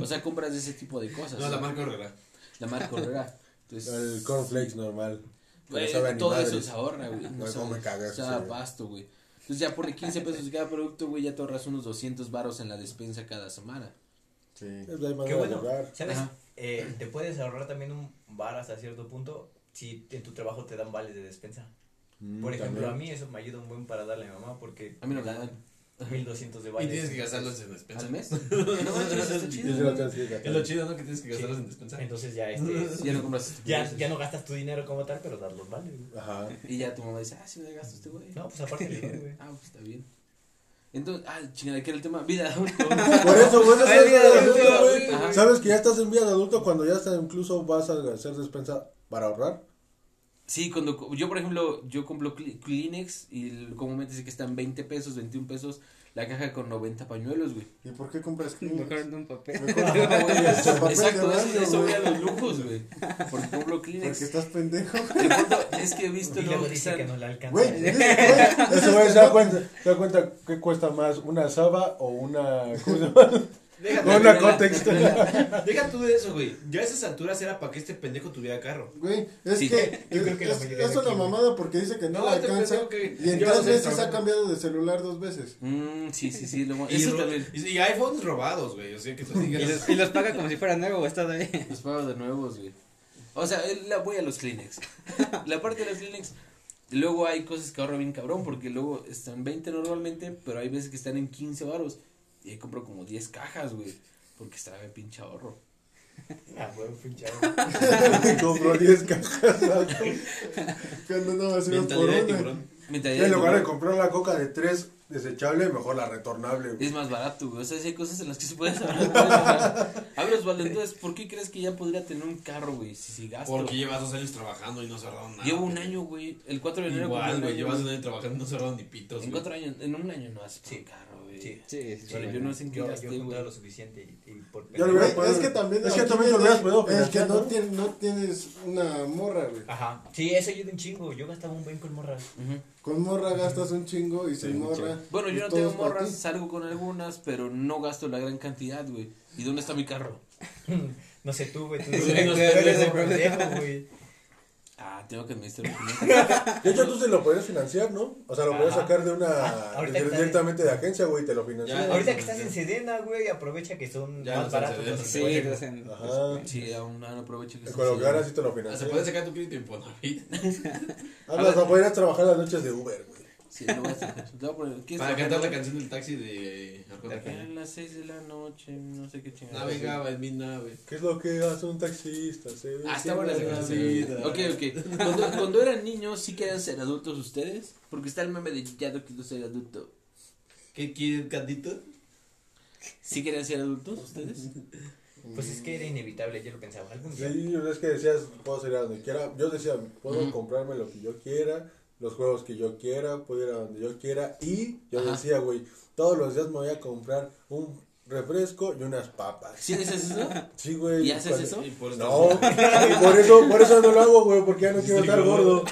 O sea, compras de ese tipo de cosas. No, la marca Herrera. La marca Herrera. Entonces, El cornflakes normal. Güey, todo eso se ahorra, güey. No cómo me cagas, sabe a sí. pasto, güey. Entonces ya por 15 pesos cada producto, güey, ya te ahorras unos 200 varos en la despensa cada semana. Sí. Es la Qué bueno. ¿Sabes? Eh, te puedes ahorrar también un bar hasta cierto punto si en tu trabajo te dan vales de despensa. Mm, Por ejemplo, también. a mí eso me ayuda un buen para darle a mi mamá porque A mí no me dan. 1200 de Y vales. tienes que gastarlos en despensa. ¿Al mes? No chido. Es lo chido, ¿no? Que tienes que gastarlos Sí. en despensa. Entonces ya este Ya no compras ya, ya no gastas tu dinero como tal, pero das los vales. güey. Ajá. Y ya tu mamá dice, ah, sí me gasto este güey. No, pues aparte güey. Ah, pues está bien. Entonces, ah, chingada, ¿qué era el tema? Vida adulto. Por eso, es vida de adulto, güey. ¿Sabes que ya estás en vida de adulto cuando ya hasta incluso vas a hacer despensa para ahorrar? Sí, cuando co- yo, por ejemplo, yo compro Kleenex y comúnmente dice que están 20 pesos, 21 pesos, la caja con 90 pañuelos, güey. ¿Y por qué compras Kleenex? Mejor en un papel. Mejor compra, güey, el papel Exacto, de eso, eso voy güey. a los lujos, güey. Porque compro Kleenex. Porque estás pendejo. El punto es que he visto Y luego que dice que no le alcanza. Güey, güey, Eso, güey, se da cuenta, se da cuenta qué cuesta más, una Saba o una. ¿Cómo se llama? Déjate, Una la- Cotex. Deja tú de eso, güey. Ya a esas alturas era para que este pendejo tuviera carro. Güey, es Sí. que, Yo es, creo que la es- mayoría es una aquí, güey. mamada porque dice que no, No, le te alcanza que y en tres veces ha cambiado de celular dos veces. Mm, sí, sí, sí. Lo, Y, eso ro- también. y, y iPhones robados, güey. O sea, que tú Y los, y los paga como si fuera nuevo, o está ahí. Los pago de nuevos, güey. O sea, él- la, voy a los Kleenex. la parte de los Kleenex. Luego hay cosas que ahorro bien cabrón, porque luego están 20 normalmente, pero hay veces que están en 15 varos. Y ahí compro como 10 cajas, güey. Porque está de pinche ahorro. Ah, güey, pinche. Compró 10 cajas. Cuando no va a ser por una. En lugar de comprar la coca de 3 desechable, mejor la retornable. güey. Es más barato, güey. O sea, sí hay cosas en las que se puede ahorrar. Hablas, vale. Entonces, ¿por qué crees que ya podría tener un carro, güey? Si, si gasto. Porque llevas dos años trabajando y no se ahorraron nada. Llevo un año, güey. El 4 de enero. Igual, güey. Llevas un año trabajando y no se ahorraron ni pitos. En güey. cuatro años, en un año no haces Sí. un carro. Sí. Sí, sí, sí. Pero yo no sé en qué Yo, yo güey. lo suficiente y, y por Ya lo hubiera es que también es que también viene hubieras podido el que no, ¿no? tien- no tienes una morra, güey. Ajá. Sí, eso ayuda un chingo. Yo gastaba un buen con morras. Ujú. con morra gastas un chingo y sin Sí, morra. Bueno, yo no tengo es morras, salgo con algunas, pero no gasto la gran cantidad, güey. ¿Y dónde está mi carro? No sé tú, güey. Tú eres el pendejo, güey. Ah, tengo que administrar los. De hecho, tú se lo podrías financiar, ¿no? O sea, lo podrías sacar de una. Ah, directamente de agencia, güey, y te lo financias. Ya, Ahorita que estás en Sedena, güey, aprovecha que son Ya más los baratos los Sí, te hacen. Ajá. Sí, aún aún aprovecho que Con lo que ahora sí te lo Ah, Se financias. puede sacar tu crédito Infonavit. Ah, no, o sea, podrías trabajar las noches de Uber, güey. Sí, lo voy a hacer. Te voy a poner- ¿quieres Para cantar la canción del taxi de Arjona las 6 de la noche, no sé qué chingada. Navegaba en mi nave. ¿Qué es lo que hace un taxista? Se Ah, está buena esa canción. vida. Ok, ok. Cuando, cuando eran niños, ¿sí querían ser adultos ustedes? Porque está el meme de ya no quiero ser adulto. ¿Qué quieren, Candito? ¿Sí querían ser adultos ustedes? Pues es que era inevitable, yo lo pensaba. Algún día. Sí, es que decías, puedo salir a donde quiera. Yo decía, puedo Ujú. comprarme lo que yo quiera, los juegos que yo quiera, puedo ir a donde yo quiera. Y yo Ajá. decía, güey, todos los días me voy a comprar un refresco y unas papas. ¿Sí dices eso? Sí, güey. ¿Y haces cuando- eso? Y por eso No, y por eso, por eso no lo hago, güey, porque ya no quiero estar gordo.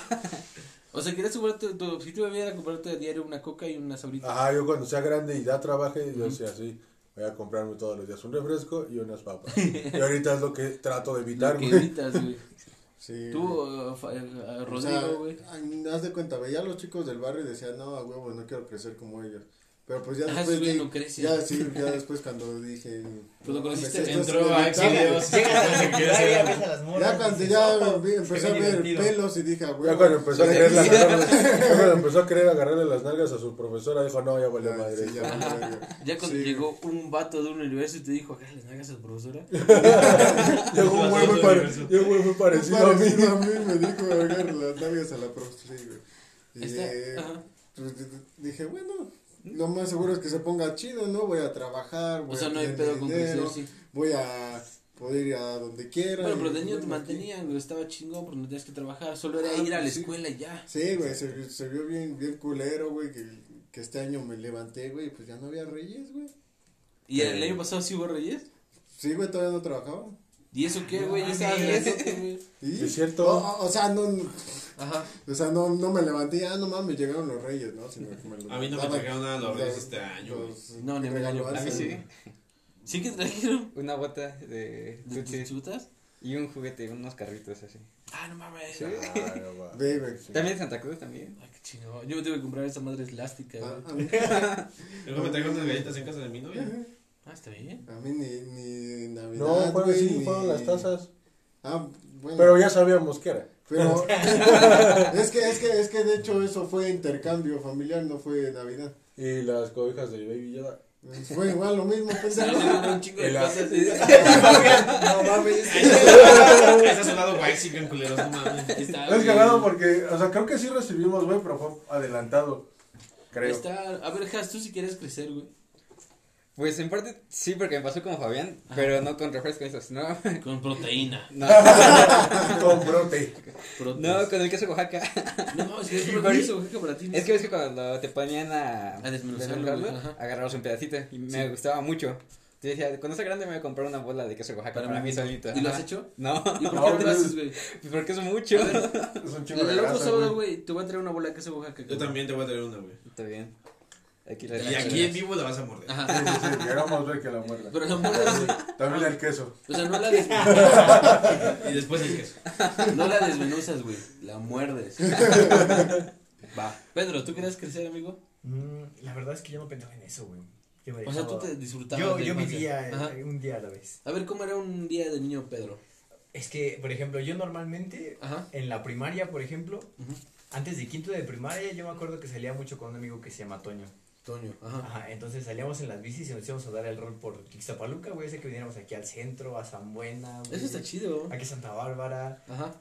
O sea, querías comprarte, tu objetivo era comprarte a diario una coca y una sabrita. Ajá, yo cuando sea grande y ya trabaje, yo decía así, voy a comprarme todos los días un refresco y unas papas. Y ahorita es lo que trato de evitar, Lo que güey. evitas, güey. Sí. Tú, uh, fa- uh, O sea, Rodrigo, güey. haz de cuenta, veía a los chicos del barrio y decía, no, a huevo, no quiero crecer como ellos. Pero pues ya Ah, después, ya, sí, ya después cuando dije, Cuando no, conociste, entró a. Exilios. Las. Ya cuando ya "Oh, vi- empecé a ver divertido". pelos y dije, a huevo. Ya cuando empezó a pues, querer empezó a querer agarrarle las nalgas a su profesora, dijo, no, ya Ya, madre. ya cuando llegó un vato de un universo y te dijo, acá le hagas a tu profesora. Llegó un güey muy güey parecido a mí. A mí, me dijo, agarra las nalgas a la profe, sí, güey. Y pues, dije, bueno, lo más seguro es que se ponga chido, ¿no? Voy a trabajar, voy O sea, a no hay pedo con crecer, dinero, sí. voy a poder ir a donde quiera. Bueno, pero de niño te mantenían, güey, estaba chingón porque no tenías que trabajar, solo era Ah, ir a la sí. escuela y ya. Sí, güey, se, se vio bien, bien culero, güey, que, que este año me levanté, güey, pues ya no había reyes, güey. ¿Y el año pasado sí hubo reyes? Sí, güey, todavía no trabajaba. ¿Y eso qué, güey? Güey. ¿Y? Es cierto. O, o- sea, no, Ajá. o sea, no, no me levanté, ah, no mames, llegaron los reyes, ¿no? Sino que me A mí no me trajeron nada los reyes este año, los No, ni me engañó. A mí sí. ¿Sí que trajeron? Una bota de ¿De tus chutas? y un juguete, unos carritos así. Ah, no mames. Sí. Ah, no. También Santa Cruz también. Ay, qué chingón. Yo me tuve que comprar esa madre elástica, Ah, güey. a, mí, Luego me trajeron unas galletas en casa de mi novia. Ah, está bien. a mí ni, ni Navidad, No, fueron, güey, sí, ni- fueron las tazas. Ah, bueno. Pero ya sabíamos que era. Pero es que, es que, es que de hecho eso fue intercambio familiar, no fue Navidad. Y las cobijas de Baby Yoda. Fue igual lo mismo, pendejo. un chingo de cosas. No mames. Ese es un lado Waxican, culeros, no mames. Es cagado porque, o sea, creo que sí recibimos, güey, pero fue adelantado. Creo. está. A ver, Jas, tú si quieres crecer, güey. Pues en parte sí, porque me pasó como Fabián, pero no con refresco eso, sino, Con proteína. no, Con. Proteína. no, con el queso Oaxaca. No, es que es lo que hizo, güey, que para ti. no. Es que ves que cuando te ponían a, A desmenuzarlo, agarrabas un pedacito y me gustaba mucho. Yo decía, cuando sea grande me voy a comprar una bola de queso Oaxaca Para para, mí solito. ¿Y lo has hecho? No, ¿Y por No, qué no lo haces, güey? porque es mucho. Es un chingo de El otro sábado, güey. güey, te voy a traer una bola de queso Oaxaca. Yo también te voy a traer una, güey. Está bien. Aquí la Y aquí en vivo la vas a morder. Ajá. Sí, sí, sí, queramos ver que la muerda. Pero la muerdas, güey. También el queso. O sea, no la, des- Y después el queso. no la desmenuzas, güey. La muerdes. Va. Pedro, ¿tú querías crecer, amigo? Mm, la verdad es que yo no pensaba en eso, güey. Yo me O sea, tú te disfrutabas Yo, de yo vivía eh, un día a la vez. A ver, ¿cómo era un día de niño Pedro? Es que, por ejemplo, yo normalmente Ajá. en la primaria, por ejemplo, antes de quinto de primaria, yo me acuerdo que salía mucho con un amigo que se llama Toño. Toño, ajá. Ajá, entonces salíamos en las bicis y nos íbamos a dar el rol por Ixtapaluca, güey, ese que viniéramos aquí al centro, a San Buena, güey, Eso está chido. aquí a Santa Bárbara. Ajá.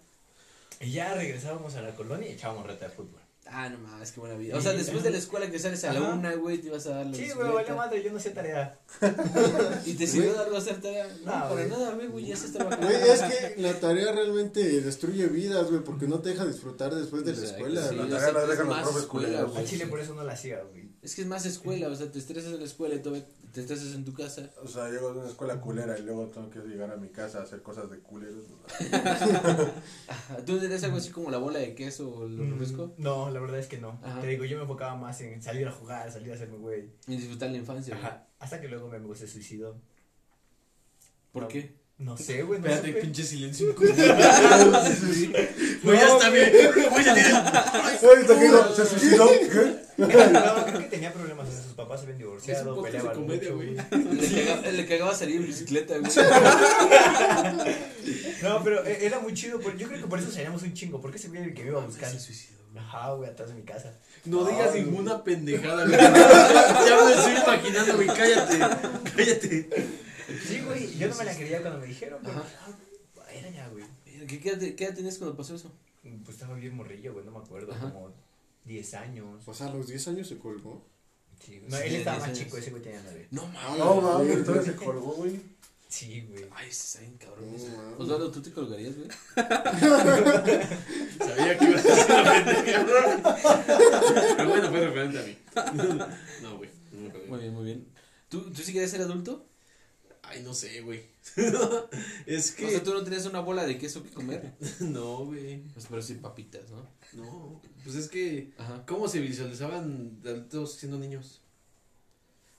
Y ya regresábamos a la colonia y echábamos reta de fútbol. Ah, no mames, qué buena vida. O sea, después de la escuela que sales a la Ajá. una, güey, te ibas a dar la Sí, güey, vale madre, yo no hacía tarea. ¿Y te sirvió de algo hacer tarea? No, No, para nada, güey, güey, ya estás trabajando. Güey, es que la tarea realmente destruye vidas, güey, porque no te deja disfrutar después de la escuela, Sí, la tarea la dejan los profes escuela, culeros. güey. A Chile por eso no la hacía, güey. Es que es más escuela, o sea, te estresas en la escuela y te estresas en tu casa. O sea, llego de una escuela culera y luego tengo que llegar a mi casa a hacer cosas de culeros. ¿Tú tenías algo así como la bola de queso o el Mm, refresco? No, la verdad es que no. Ajá. Te digo, yo me enfocaba más en salir a jugar, salir a hacerme güey. Y disfrutar la infancia, güey. Ajá. Hasta que luego mi amigo se suicidó. ¿Por No. qué? No sé, güey. No Espérate, pinche silencio. Güey, ya está bien. Güey, ya digo, ¿Se suicidó? ¿Qué? No, creo que tenía problemas. o sea, sus papás se habían divorciado, peleaban comedia, mucho, güey. Le, caga- le cagaba salir en bicicleta, güey. No, pero eh, era muy chido. Yo creo que por eso salíamos un chingo. Porque ese güey el que me iba a buscar. Se suicidó. Ajá, güey, atrás de mi casa. No digas ninguna pendejada, güey. Ya me estoy imaginando, güey. Cállate. Cállate. Sí, güey. Yo no me la creía cuando me dijeron. Pero, Ajá. ah, era ya, güey. ¿Qué, qué, edad- ¿Qué edad tenías cuando pasó eso? Pues estaba bien morrillo, güey. No me acuerdo. Ajá. Como 10 años. O sea, a los 10 años se colgó. Sí, güey. no, Sí, él estaba 10 más años. chico. Ese güey tenía 9. No mames. No, mames, todavía se colgó, güey. Sí, güey. Ay, ese está bien cabrón. No. Osvaldo, ¿tú te colgarías, güey? Sabía que ibas a decir una pendejada. Pero bueno, fue referente a mí. No, güey. No. Muy bien, muy bien. ¿Tú, ¿Tú sí querías ser adulto? Ay, no sé, güey. Es O que. sea, ¿tú no tenías una bola de queso que comer? No, güey. Pues, pero sí papitas, ¿no? No. Pues es que. Ajá. ¿Cómo se visualizaban adultos siendo niños?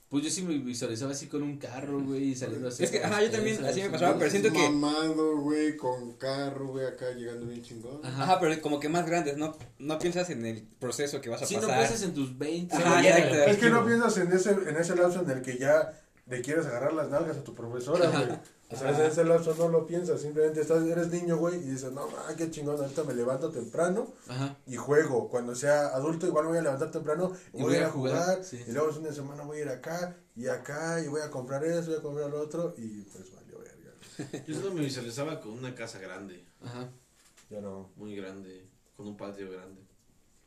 Pues yo sí me visualizaba así con un carro, güey, y saliendo así. Es que, ajá, yo también, así me pasaba, pero siento que- Mamado, güey, con carro, güey, acá llegando bien chingón. Ajá. Ajá, pero como que más grandes, no, no piensas en el proceso que vas a Si no pasar. piensas en tus 20. Ajá, ya Es que no piensas en ese, en ese lapso en el que ya le quieres agarrar las nalgas a tu profesora, güey. O sea, ese, ese lapso no lo piensas, simplemente estás, eres niño, güey, y dices, no, ah, qué chingón, ahorita me levanto temprano Ajá. y juego. Cuando sea adulto, igual me voy a levantar temprano y voy, a jugar, sí. y luego el fin de semana voy a ir acá y acá, y voy a comprar eso, voy a comprar lo otro, y pues valió verga. Yo solo me visualizaba con una casa grande. Ajá. Ya no. Muy grande. Con un patio grande.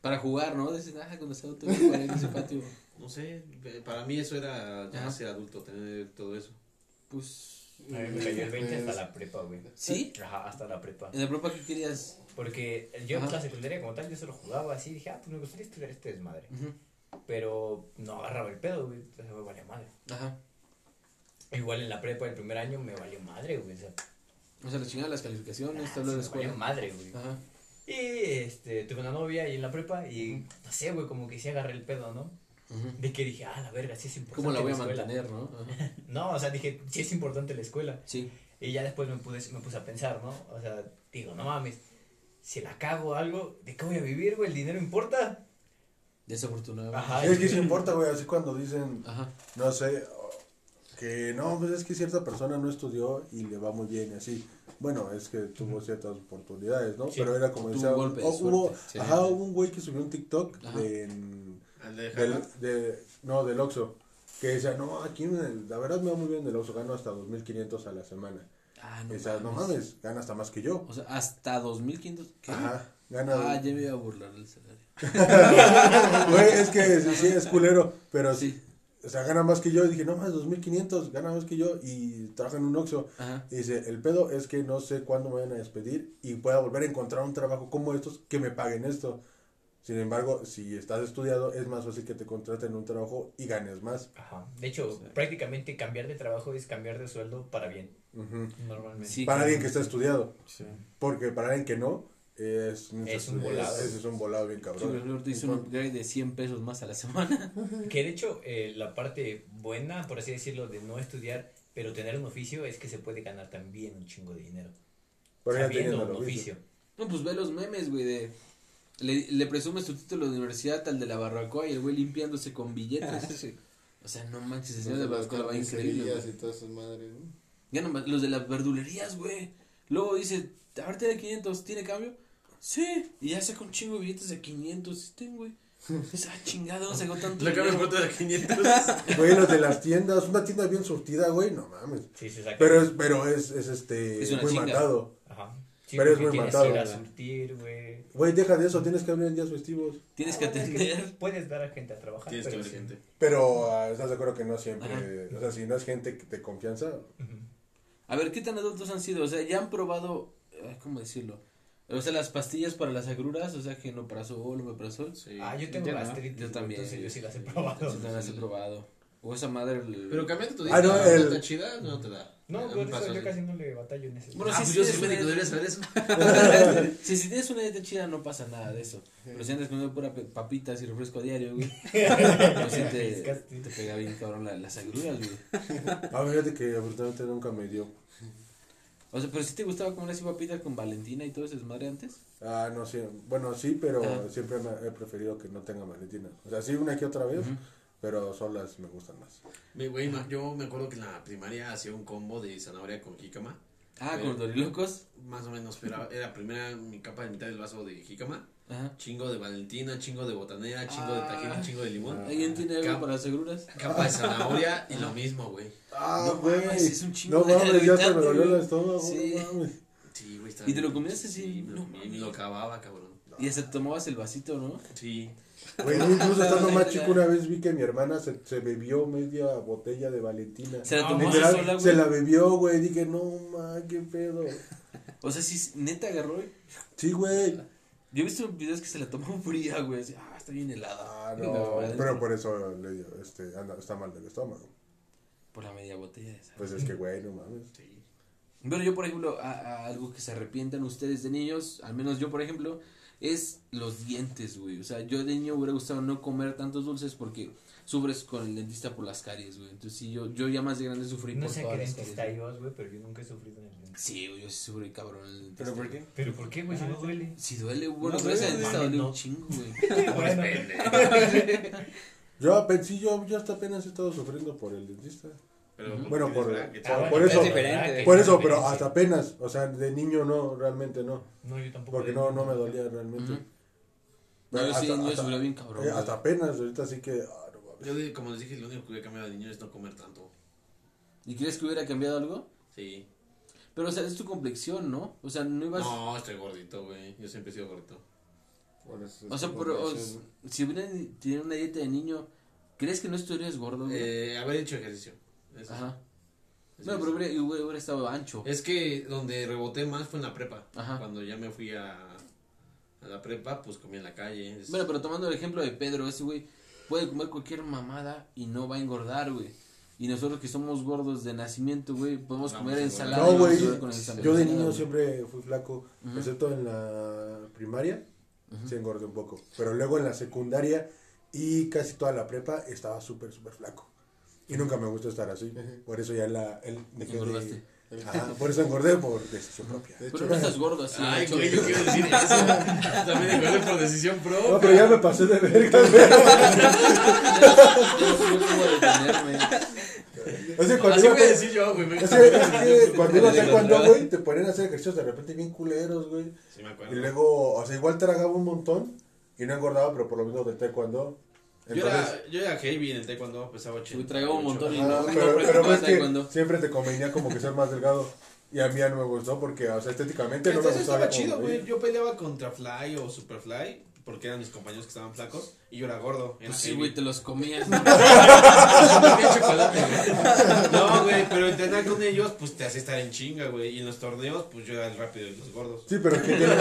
Para jugar, ¿no? Dicen, ah, cuando sea adulto voy a jugar en ese patio. No sé. eh, Para mí eso era ya Ajá. ser adulto, tener todo eso. Pues. A mí me cayó el 20 hasta la prepa, güey. ¿Sí? Ajá, hasta la prepa. ¿En la prepa qué querías? Porque yo en la secundaria como tal, yo solo jugaba así. Dije, ah, pues me gustaría estudiar este desmadre. Pero no agarraba el pedo, güey. Entonces me valía madre. Ajá. Igual en la prepa el primer año me valió madre, güey. O sea, O sea, la chingada las calificaciones, te ah, habló de sí, me valió escuela. madre, güey. Ajá. Y este, tuve una novia ahí en la prepa y no sé, güey, como que sí agarré el pedo, ¿no? De que dije, ah, la verga, sí es importante. ¿Cómo la voy a escuela. mantener, no? No, o sea, dije, sí es importante la escuela. Sí. Y ya después me puse, me puse a pensar, ¿no? O sea, digo, no mames, si la cago algo, ¿de qué voy a vivir, güey? ¿El dinero importa? Desafortunado. Ajá. es que sí importa, güey, así cuando dicen, Ajá. no sé, que no, pues es que cierta persona no estudió y le va muy bien y así. Bueno, es que tuvo ciertas oportunidades, ¿no? Sí. Pero era como decía, un golpe de o- hubo, sí. ajá, hubo un güey que subió un TikTok Ajá. de, en- de del, Jala. de, no, del Oxxo, que decía, no, aquí en el- la verdad me va muy bien del Oxxo, gano hasta 2.500 a la semana. Ah, no. decía, no mames, gana hasta más que yo. O sea, hasta 2500. ¿Qué? Ajá, gana. Ah, ya me iba a burlar del salario. Güey, es que sí, sí, es culero, pero sí. Sí. O sea, gana más que yo. Y dije, no más, 2.500, gana más que yo. Y trabaja en un Oxxo. Y dice, el pedo es que no sé cuándo me vayan a despedir y pueda volver a encontrar un trabajo como estos que me paguen esto. Sin embargo, si estás estudiado, es más fácil que te contraten en un trabajo y ganes más. Ajá. De hecho, prácticamente cambiar de trabajo es cambiar de sueldo para bien, normalmente. Sí. Para alguien que está estudiado. Sí. Porque para alguien que no, es, Es un volado. Es, es un volado bien Sí, cabrón. luego te hizo un upgrade de 100 pesos más a la semana. Que de hecho, eh, la parte buena, por así decirlo, de no estudiar, pero tener un oficio, es que se puede ganar también un chingo de dinero. Pero ya sabiendo un el oficio. oficio. No, pues ve los memes, güey, de... Le, le presumes tu título de universidad al de la barbacoa y el güey limpiándose con billetes. Sí. O sea, no manches, el señor de la las barbacoa va increíble, y todas madres, ¿no? Ya nomás, los de las verdulerías, güey. Luego dice, ahorita de 500, ¿tiene cambio? Sí. Y ya saca un chingo de billetes de 500, sí, ten, güey. Esa chingada, ¿dónde sacó tanto Le cambio de 500. Güey, los de las tiendas, una tienda bien surtida, güey, no mames. Sí, se saca. Pero es, pero es, es este, Es una muy chinga. matado. Ajá. Sí, Pero es muy tienes matado, que ir a ¿verdad? surtir, güey. Güey, deja de eso, tienes que abrir en días festivos. Tienes que Ah, es atender. Puedes dar a gente a trabajar. Tienes que pero ver sí. gente. Pero ah, estás de acuerdo que no siempre, Ajá. o sea, si no es gente de confianza. A ver, ¿qué tan adultos han sido? O sea, ya han probado, ay, ¿cómo decirlo? O sea, las pastillas para las agruras, o sea, genoprazol, omeprazol. Sí. Ah, yo tengo Yo no. gastritis. Yo también, Entonces yo sí las he probado. Sí, también las he probado. O esa madre. el- Pero cambiando tu Ah, dieta, no, ¿no el- está chida? No te da. No, por eso pasó yo casi no le batallo en ese. Bueno, ah, sí, pues yo soy médico, debería saber eso. si, si tienes una dieta chida no pasa nada de eso. Pero si andas comiendo pura papitas y refresco a diario, güey. pues te, pega bien cabrón la- las agruras, güey. Ah, fíjate que afortunadamente nunca me dio. O sea, pero si te gustaba comer así papitas con Valentina y todo ese desmadre antes. Ah, no sé. Bueno, sí, pero Ah. siempre me he preferido que no tenga Valentina. O sea, sí, una que otra vez, Ujú. pero solas me gustan más. Me- Güey, yo me acuerdo que en la primaria hacía un combo de zanahoria con jícama. Ah, Pero- con los dorilocos. Más o menos, pero era primera mi capa de mitad del vaso de jícama. Ajá. Chingo de valentina, chingo de botanera, chingo de Ah. tajín, chingo de limón. ¿Alguien tiene algo Cam- para las agruras? Capa de zanahoria y lo mismo, güey. Ah, No güey. mames, es un chingo No de mames, ya se me dolió el estómago. Sí. No mames. Sí, güey. ¿Y te lo comías así? Sí, me lo No comí, me lo acababa, cabrón. Y hasta tomabas el vasito, ¿no? Sí. Güey, yo incluso estando más chico una vez vi que mi hermana se, se bebió media botella de Valentina. Se la No, tomó Literal, sola, güey. se la bebió, güey. Dije, no, ma, qué pedo. O sea, sí, neta agarró. y- Sí, güey. Yo he visto videos que se la tomó fría, güey. así, ah, está bien helada. Ah, No. Pero por eso le este, anda, está mal del estómago. Por la media botella de esa. Pues es que, güey, no mames. Sí. Pero yo, por ejemplo, a, a algo que se arrepientan ustedes de niños, al menos yo, por ejemplo, es los dientes, güey. O sea, yo de niño hubiera gustado no comer tantos dulces porque sufres con el dentista por las caries, güey. Entonces, sí, yo, yo ya más de grande sufrí No por sé todas qué las dentista caries. ibas, güey, pero yo nunca he sufrido en el dentista. Sí, güey, yo sí sufrí cabrón en el dentista. ¿Pero por qué? ¿Pero por qué, güey? Si no duele. Si duele, bueno, No, pero ese duele, dentista duele no. un chingo, güey. Bueno, Yo, sí, yo, yo hasta apenas he estado sufriendo por el dentista. Pero, Bueno, por- Ah, bueno, por pero eso- es diferente. Por Es eso, pero hasta apenas. O sea, de niño no, realmente no. No, yo tampoco. Porque no, no me dolía realmente. Ujú. No, yo sí, yo sufrí bien cabrón. eh, güey. hasta apenas, ahorita sí que. Yo, como les dije, lo único que he cambiado de niño es no comer tanto. ¿Y crees que hubiera cambiado algo? Sí. Pero, o sea, es tu complexión, ¿no? O sea, no ibas... No, estoy gordito, güey. Yo siempre he sido gordito. Por eso es O sea, pero, o- si hubieran tenido una dieta de niño, ¿crees que no estarías gordo, güey? Eh, haber hecho ejercicio. Eso. Ajá. Eso No, pero hubiera, hubiera, hubiera estado ancho. Es que donde reboté más fue en la prepa. Ajá. Cuando ya me fui a, a la prepa, pues comí en la calle. Es- Bueno, pero tomando el ejemplo de Pedro, ese güey puede comer cualquier mamada y no va a engordar, güey. Y nosotros que somos gordos de nacimiento, güey, podemos Vamos comer ensalada. No, y güey. Yo de niño siempre fui flaco, excepto en la primaria, sí engordé un poco. Pero luego en la secundaria y casi toda la prepa estaba súper, súper flaco. Y nunca me gustó estar así. Por eso ya la. El, dejé de- Ajá, por eso engordé por decisión propia. De Pero hecho, no estás gordo así. Ay, de hecho. güey, yo quiero decir eso. También engordé por decisión propia. No, pero ya me pasé de verga. O sea, cuando Así voy a decir yo, güey. me- es que- es que cuando iba a De hacer cuando, güey, te ponían a hacer ejercicios de repente bien culeros, güey. Sí, me acuerdo. Y luego, o sea, igual tragaba un montón y no engordaba, pero por lo menos del Yo Entonces, era, yo era heavy en el taekwondo, pesaba 80. Uy, tragaba un montón y no, no pero, pero practicaba ves que siempre te convenía como que ser más delgado. Y a mí ya no me gustó porque, o sea, estéticamente no me Entonces gustaba. estaba chido, güey. Yo peleaba contra Fly o Superfly, porque eran mis compañeros que estaban flacos, y yo era gordo. Era Pues sí, güey, te los comías. Comía chocolate, güey. No, güey, pero entrenar con ellos, pues te hace estar en chinga, güey. Y en los torneos, pues yo era el rápido de los gordos. Sí, pero que tiene que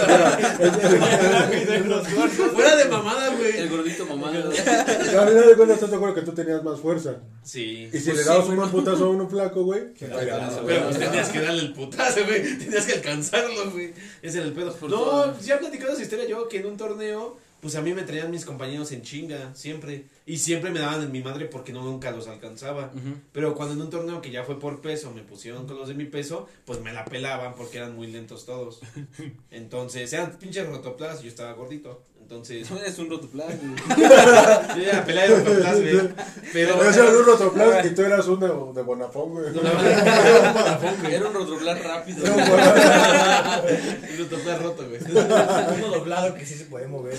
Fuera de mamada, El güey. gordito mamado. Al final de cuentas estás de acuerdo que tú tenías más fuerza. Sí. Y si Pues le sí, dabas güey. un putazo a uno flaco, güey. No, no, Pero pues tenías que darle el putazo, güey. Tenías que alcanzarlo, güey. Ese era el pedo. Por No, todo. ya he platicado esa historia yo que en un torneo, pues a mí me traían mis compañeros en chinga, siempre. Y siempre me daban en mi madre porque no nunca los alcanzaba. Pero cuando en un torneo que ya fue por peso, me pusieron con los de mi peso, pues me la pelaban porque eran muy lentos todos. Entonces, eran pinches rotoplas y yo estaba gordito. Entonces, No eres un rotoplas, güey. yo era pelada de rotoplas, güey. Pero. Yo era un rotoplas y tú eras un de, de Bonafón, güey. No, era un Vodafone, güey. Era un rotoplas rápido. Un rotoplas roto, güey. Uno doblado que sí se puede mover.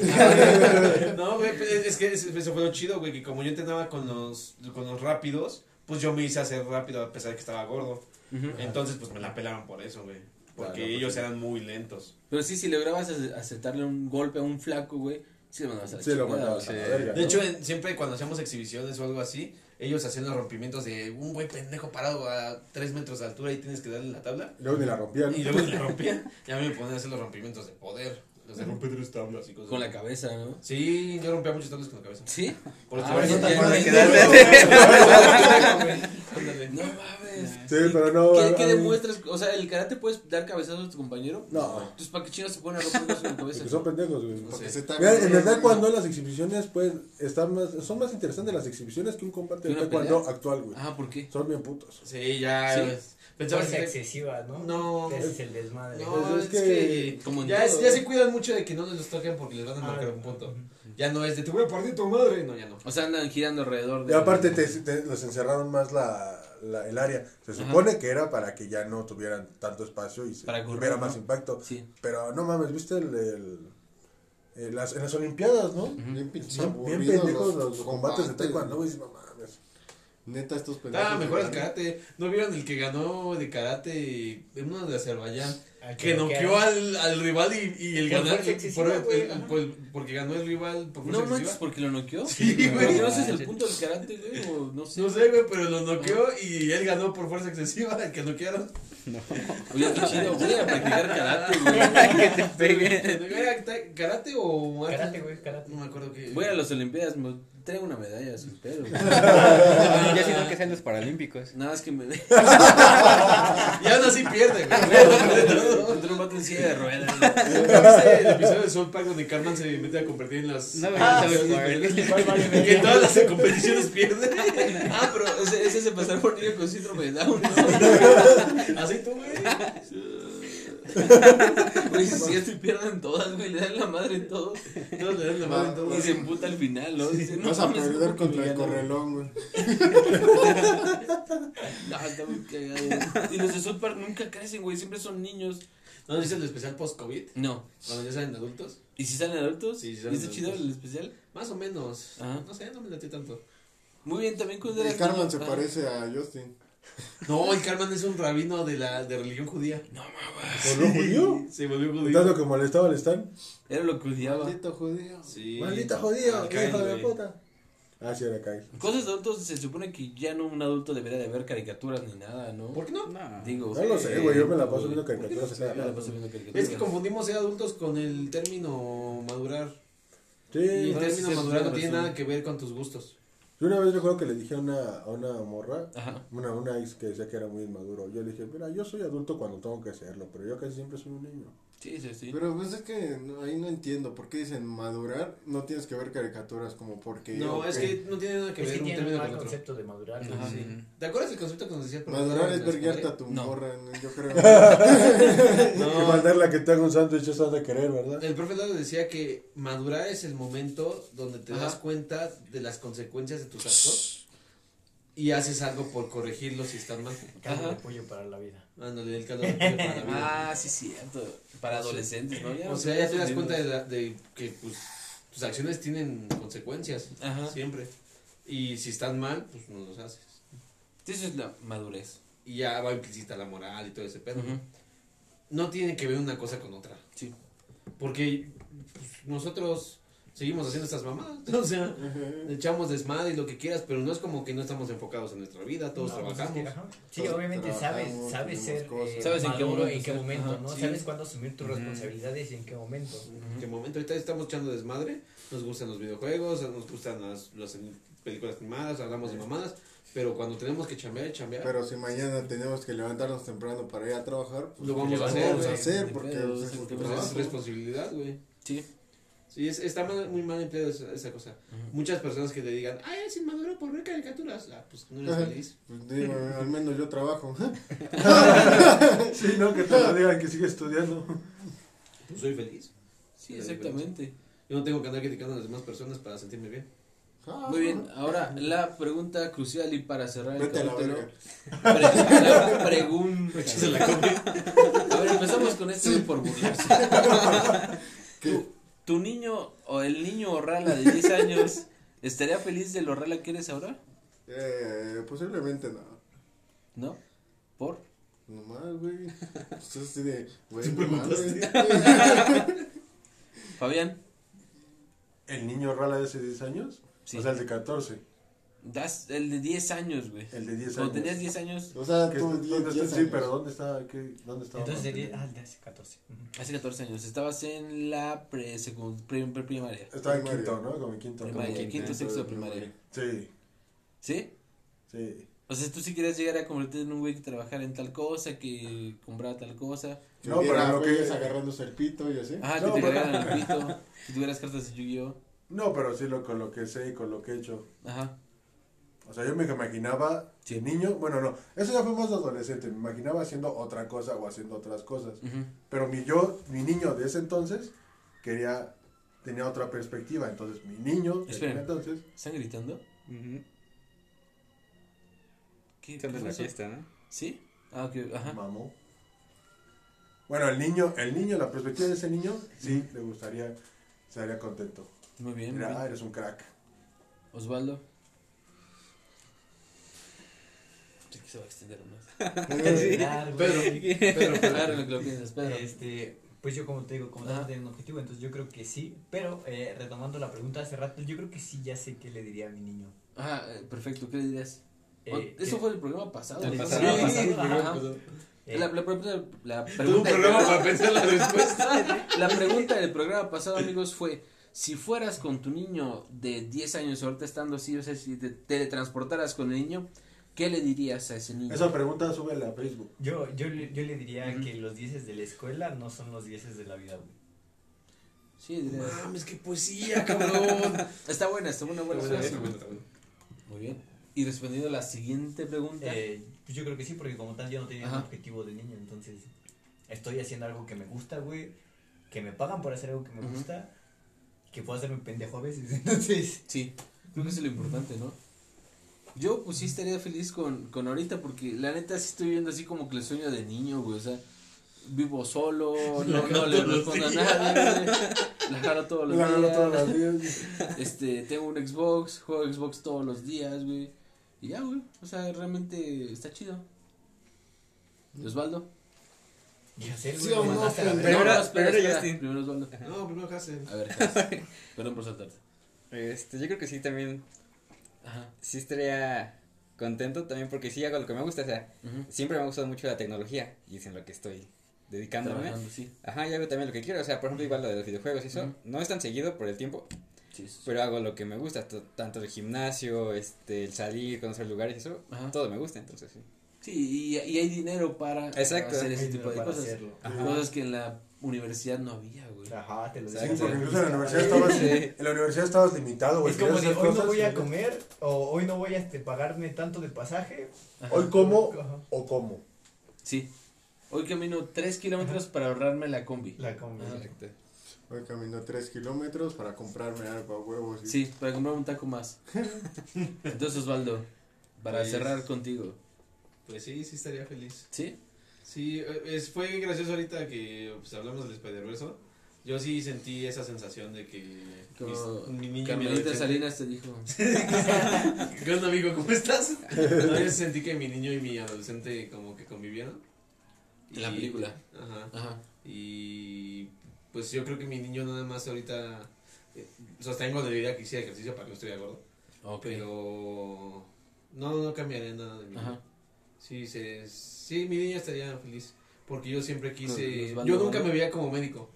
No, güey, pues, es que eso fue lo chido, güey, que como yo entrenaba con los, con los rápidos, pues yo me hice hacer rápido a pesar de que estaba gordo. Entonces, pues me la pelaban por eso, güey. Porque Claro, pues, ellos eran muy lentos. Pero sí, si lograbas ace- aceptarle un golpe a un flaco, güey, sí le mandabas a la Sí, lo mandabas a la verga. De ¿no? hecho, en- siempre cuando hacíamos exhibiciones o algo así, ellos hacían los rompimientos de un güey pendejo parado a 3 metros de altura y tienes que darle la tabla. Luego ni la rompían. Y luego le rompían. Ya me ponían a hacer los rompimientos de poder. Los de romper tres tablas y cosas. Con la cabeza, ¿no? Sí, yo rompía muchas tablas con la cabeza. ¿Sí? Por Ah, eso te acuerdas que ya. No mames. Sí, pero no. ¿Qué, qué demuestras? O sea, ¿el karate puedes dar cabezazos a tu compañero? No. Entonces, ¿para qué chingas se ponen a romper con la cabeza? Porque son pendejos, güey. Mira, en verdad cuando las exhibiciones pues están más, son más interesantes las exhibiciones que un combate ¿Que de taekwondo pelea? actual, güey. Ah, ¿por qué? Son bien putos. Sí, ya. Sí. Pensaba que. excesiva, ¿no? No. Es el desmadre. No, Pues es, es que, que- como en ya, es- ya se cuidan mucho de que no les toquen porque les van a Ah, marcar un punto. Ya no es de te voy a partir tu madre. No, ya no. O sea, andan girando alrededor de... Y aparte te, te- les encerraron más la, la- el área. Se Ajá. supone que era para que ya no tuvieran tanto espacio y se tuviera ¿no? más impacto. Sí. Pero no mames, ¿viste el, el- el- las, en las Olimpiadas, no? Bien pinches Bien, bien pendejos los, combates de combates, taekwondo, güey. No. Neta, estos pendejos. Ah, mejor el karate. ¿No vieron el que ganó de karate en uno de Azerbaiyán? Ah, Que noqueó al, al rival y, y el ganar. por- el- por- porque ganó el rival por fuerza No manches, excesiva. porque lo noqueó. Sí, güey. no es el punto del karate, güey, o no sé. No sé, güey, pero lo noqueó y él ganó por fuerza excesiva. El que noquearon. Oye, qué chido, voy a practicar karate, güey. que te pegue. ¿Era karate o? Karate, güey, karate. No me acuerdo qué. Voy a las olimpiadas, traigo una medalla, pedo. güey. Ya si no que sean los paralímpicos. Nada más que me. Y aún así pierde, güey. Contra un vato en silla de ruedas. ¿Viste el episodio de Soul Park donde Carmen se mete a competir en las. No, Ah, sí. Que en todas las competiciones pierde. Ah, pero ese, ese es de pasar por niño con síndrome de Down, ¿no? Así tú, güey. Güey, si y pierden todas, güey, le dan la madre en todo. Todos le dan la mano en todo. Y se emputa al final, ¿no? Dice, no Vas a perder ¿cómo que contra el correlón, güey. No, está muy cagado. Y los de South Park nunca crecen, güey, siempre son niños. ¿No dice el especial post-COVID? No. Cuando ya salen adultos. ¿Y si salen adultos? Sí, ¿Y salen está chido adultos. el especial? Más o menos. Ajá. No sé, no me late tanto. Muy bien, también cuando El eras Carmen se ah. parece a Justin. No, el Carmen es un rabino de la de religión judía. No mames. ¿Por lo judío? Se volvió judío. ¿Estás lo que molestaba al Stan? Era lo que odiaba. Maldito judío. Sí. Maldita judío, Ah, Kyle, hijo de güey. puta. Ah, sí, era Kyle. Cosas de adultos se supone que ya no un adulto debería de ver caricaturas ni nada, ¿no? ¿Por qué no? No. Digo. No lo sé, güey, yo me la paso viendo caricaturas Me la paso viendo caricaturas. Es que confundimos ser adultos con el término madurar. Sí, Y el no, término madurar no tiene nada que ver con tus gustos. Yo una vez recuerdo que le dije a una, a una morra, Ajá. una, una ex que decía que era muy inmaduro. Yo le dije, mira, yo soy adulto cuando tengo que serlo, pero yo casi siempre soy un niño. Sí, sí, sí. Pero pues es que no- ahí no entiendo por qué dicen madurar. No tienes que ver caricaturas como porque. No, es que no tiene nada que Es ver que un tiene un término mal con otro. concepto de madurar. Ajá. ¿no? Sí. ¿Te acuerdas el concepto que nos decía el profesor Madurar es la ver secundaria? guiarte a tu No. morra, ¿no? yo creo. Y mandarla que te haga un sándwich, eso has de querer, ¿verdad? El profe Lalo decía que madurar es el momento donde te Ajá. das cuenta de las consecuencias de tus actos y haces algo por corregirlos si están mal. Caldo de Ajá. pollo para la vida. Ándale, el caldo de pollo para la vida. Ah, sí, cierto. Para adolescentes, ¿no? Ya O sea, ya te das cuenta de, la- de que pues, tus acciones tienen consecuencias Ajá. siempre. Y si están mal, pues no los haces. Eso es la madurez. Y ya va implícita la moral y todo ese pedo. No tiene que ver una cosa con otra. Sí. Porque pues, nosotros seguimos haciendo estas mamadas. O sea, echamos desmadre y lo que quieras, pero no es como que no estamos enfocados en nuestra vida, todos No, pues es trabajamos. que, ajá. Sí, Todos obviamente sabes, sabes ser cosas. eh, Sabes en qué momento en qué momento, Ajá, ¿no? sí. Sabes cuándo asumir tus responsabilidades y en qué momento. ¿En qué momento? Ahorita estamos echando desmadre, nos gustan los videojuegos, nos gustan las, las películas animadas, hablamos de mamadas, pero cuando tenemos que chambear, chambear, Pero si mañana tenemos que levantarnos temprano para ir a trabajar, pues lo vamos a lo hacer, vamos a hacer porque pedo, pues, es Pues es responsabilidad, güey. Sí. Sí, es, está mal- muy mal empleado esa, esa cosa. Muchas personas que te digan, ay, es inmaduro por ver caricaturas. Ah, pues no eres Ajá. feliz. Pues digo, al menos yo trabajo. Sí, no, que te lo digan que sigue estudiando. Pues soy feliz. Sí, exactamente. Yo no tengo que andar criticando a las demás personas para sentirme bien. Ah, Muy bien, ahora la pregunta crucial y para cerrar el Vete a la capítulo. Pre- la pregunta. A ver, empezamos con esto de por burlarse. ¿Qué? ¿Tu, niño o el niño Orrala de 10 años estaría feliz de lo Orrala que eres ahora? Eh, posiblemente no. ¿No? ¿Por? Nomás, güey. Pues es así de, güey. Fabián. ¿El niño rala de hace 10 años? Sí. O sea, el de 14. Das el de 10 años, güey. El de 10 Cuando años. tenías 10 años, O sea, Que tú 10, ¿dónde 10 está? Sí, años. pero ¿dónde está? ¿Qué, ¿Dónde estaba? Entonces sería, ah, el de hace 14. Ujú. hace 14 años, estabas en la pre, secund- pre- pre- primaria. Estaba en Primaria. quinto, ¿no? Como en quinto. Primaria, como en quinto, sexto de primaria. Sí, ¿Sí? sí. O sea, tú sí querías llegar a convertirte en un güey que trabajara en tal cosa, que comprara tal cosa. No, pero lo que- güeyes agarrándose el pito y así. Ajá, No, que te pero- cargaran el pito, que tuvieras cartas de Yu-Gi-Oh. No, pero sí lo, con lo que sé y con lo que he hecho. Ajá. O sea, yo me imaginaba, Sí. de niño, bueno, no, eso ya fue más de adolescente, me imaginaba haciendo otra cosa o haciendo otras cosas. Pero mi yo, mi niño de ese entonces, quería, tenía otra perspectiva. Entonces, mi niño de aquel entonces, ¿Están gritando? ¿Qué, Son qué de fue la eso? fiesta, ¿no? ¿Sí? Ah, ok, ajá. mamó. Bueno, el niño, el niño, la perspectiva de ese niño, sí, le gustaría, estaría contento. Muy bien. muy Mira, bien. ah, eres un crack. Osvaldo. Sí que se va a extender más. Claro, güey. Pedro, claro lo que lo piensas, Pedro. Este, pues yo como te digo, como no tengo un objetivo, entonces yo creo que sí, pero eh, retomando la pregunta de hace rato, yo creo que sí ya sé qué le diría a mi niño. Eh, perfecto, ¿qué le dirías? Eh, Eso que- fue el programa pasado. El ¿no? pasado, Sí, pasado, pasado. eh, La, la pregunta, la pregunta, programa para pensar la respuesta. la pregunta del programa pasado, amigos, fue si fueras con tu niño de 10 años, ahorita estando así, o sea, si te teletransportaras con el niño, ¿qué le dirías a ese niño? Esa pregunta súbela a Facebook. yo, yo, le- yo le diría que los dieces de la escuela no son los dieces de la vida, güey. Sí, dirías. Mames, qué poesía, cabrón. Está buena, está buena, buena. Está buena, buena. está buena, está buena. Muy bien. Y respondiendo a la siguiente pregunta. Eh, pues yo creo que sí, porque como tal yo no tenía Ajá. un objetivo de niño, entonces estoy haciendo algo que me gusta, güey, que me pagan por hacer algo que me Ujú. gusta, que puedo hacerme pendejo a veces, entonces... Sí, creo que eso es lo importante, ¿no? Yo, pues sí estaría feliz con, con ahorita, porque la neta sí estoy viendo así como que el sueño de niño, güey, o sea, vivo solo, no, no le respondo a nadie, güey, la jalo todos los La días, todos los días. este, tengo un Xbox, juego Xbox todos los días, güey, y ya, güey, o sea, realmente está chido. ¿Y Osvaldo? Ya sé, güey, Sí no, mandaste a la pendejo. verga. Primero- espera, primero espera, Justin. primero Osvaldo. No, primero Hassen. A ver, Cas, perdón por saltarte. Este, yo creo que sí también, Ajá. sí estaría contento también porque sí hago lo que me gusta, o sea, ujú. siempre me ha gustado mucho la tecnología y es en lo que estoy dedicándome. Sí. Ajá, y hago también lo que quiero, o sea, por ejemplo, igual lo de los videojuegos y eso, Ujú. no es tan seguido por el tiempo, Sí, sí, sí. pero hago lo que me gusta, tanto el gimnasio, este, el salir, conocer lugares y eso, Ajá. todo me gusta, entonces sí. Sí, y, y hay dinero para Exacto. hacer ese Hay tipo de cosas. Cosas que en la universidad no había, güey. Ajá, te lo Exacto. Sí, digo. porque incluso en la universidad estabas, Sí. en la universidad estabas limitado, güey. Es como de hoy no voy a comer o hoy no voy a este, pagarme tanto de pasaje. Ajá. Hoy como Ajá. o como. Sí. Hoy camino 3 kilómetros para ahorrarme la combi. La combi. Ajá. Exacto. Hoy camino 3 kilómetros para comprarme algo a huevos. y- Sí, para comprar un taco más. Entonces, Osvaldo, para Pues- cerrar contigo. Pues sí, sí estaría feliz. ¿Sí? Sí, eh, es, fue gracioso ahorita que pues, hablamos del Spider-Verse. Yo sí sentí esa sensación de que Como mis- mi niño Salinas te dijo. ¿Qué onda, amigo? ¿Cómo estás? No, yo sentí que mi niño y mi adolescente como que convivieron. En la película. Ajá. Ajá. Y pues yo creo que mi niño nada más ahorita eh, sostengo de vida que hiciera ejercicio para que no estuviera gordo. Ok. Pero no, no cambiaré nada de mi Ajá. niño. Sí, se, sí, mi niña estaría feliz. Porque yo siempre quise. Yo nunca me veía como médico.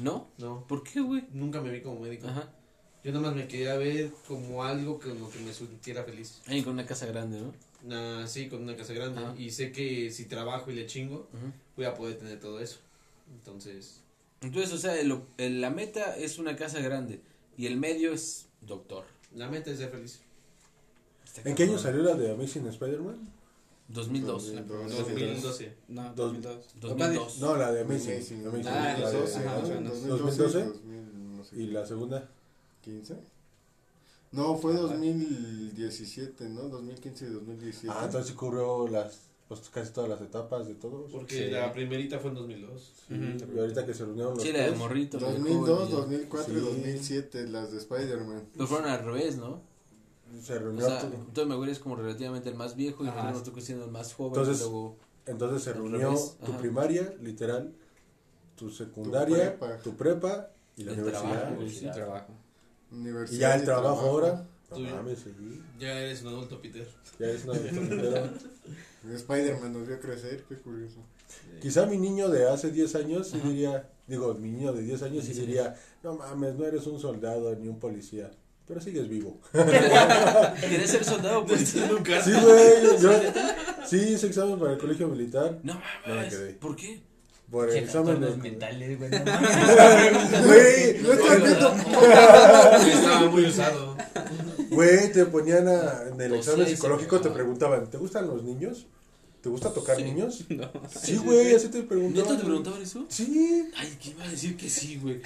¿No? No, ¿Por qué, güey? nunca me vi como médico. Ajá. Yo nada más me quería ver como algo con lo que me sintiera feliz. Ahí con una casa grande, ¿no? Ah, sí, con una casa grande. Ajá. Y sé que si trabajo y le chingo, Ujú. voy a poder tener todo eso. Entonces, Entonces, o sea, el- el- la meta es una casa grande y el medio es doctor. la meta es ser feliz. Está ¿En qué año salió la de Amazing Spider-Man? 2002. 2002. 2012. No, Dos- 2002. 2002. No, la de Amazing. Amazing. Amazing. Ah, la de- 2012, ajá, ¿no? más o menos. 2012, 2012. 2000, no sé Y la segunda. 15. No, fue 2017, ¿no? 2015 y 2017. Ah, entonces sí cubrió las, pues, casi todas las etapas de todos. Porque Sí. la primerita fue en 2002. Sí. Y ahorita que se reunieron los Sí, la de morrito. la de 2002, joven, 2004 y Sí. 2007, las de Spider-Man. Los fueron al revés, ¿no? Se O reunió sea, todo. Tobey Maguire es como relativamente el más viejo y Ajá. luego nosotros siendo el más joven. Entonces, y luego, Entonces se reunió tu ajá. primaria, literal, tu secundaria, prepa. tu prepa, y la El universidad. trabajo, Sí, trabajo. Universidad Y ya el trabajo ahora. No mames, sí. Ya eres un adulto, Peter. Ya es una pero Spider-Man nos vio crecer, qué curioso. Quizá mi niño de hace 10 años sí diría, digo, mi niño de 10 años sí diría, no mames, no eres un soldado ni un policía, pero sigues vivo. ¿Quieres ser soldado? Nunca. Sí, güey, yo sí hice examen para el colegio militar No No me mames. quedé. ¿Por qué? por el examen de... mentales, güey. no mames. Güey, No estás viendo. Estaba muy usado. güey, te ponían a- en el O examen psicológico, te preguntaban, ¿te gustan los niños? ¿Te gusta tocar Sí. niños? No. Sí, güey, así te preguntaban. ¿Neta te preguntaban eso? Sí. Ay, ¿qué iba a decir que sí, güey?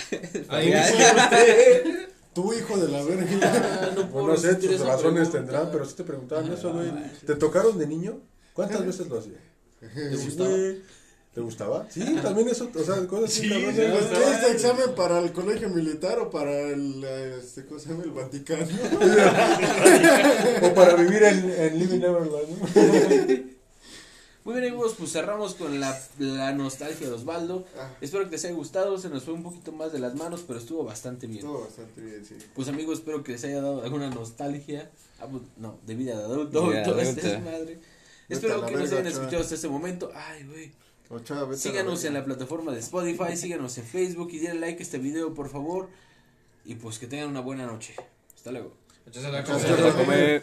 Tu hijo de la verga. Ah, no no sé, tus razones pregunta. tendrán, pero sí te preguntaban Ah, eso, güey. no, ¿Te tocaron de niño? ¿Cuántas veces lo hacía? ¿Te gustaba? ¿Te gustaba? Sí, también eso, o sea, cosas así, Sí, cabrones. sí, ¿Pues güey. ¿Qué este examen para el colegio militar o para el, eh, este, ¿cómo se llama? El Vaticano? O para vivir en, en Living Neverland. Muy bien, amigos, pues cerramos con la, la nostalgia de Osvaldo. Ah, Espero que les haya gustado. Se nos fue un poquito más de las manos, pero estuvo bastante bien. estuvo bastante bien, sí. Pues amigos, espero que les haya dado alguna nostalgia. Ah, pues, no, de vida de adulto. De todo este adulto. desmadre. Espero que nos hayan escuchado hasta este momento. Ay, güey. Síganos en la plataforma de Spotify, síganos en Facebook y denle like a este video, por favor. Y pues que tengan una buena noche. Hasta luego. Muchas gracias.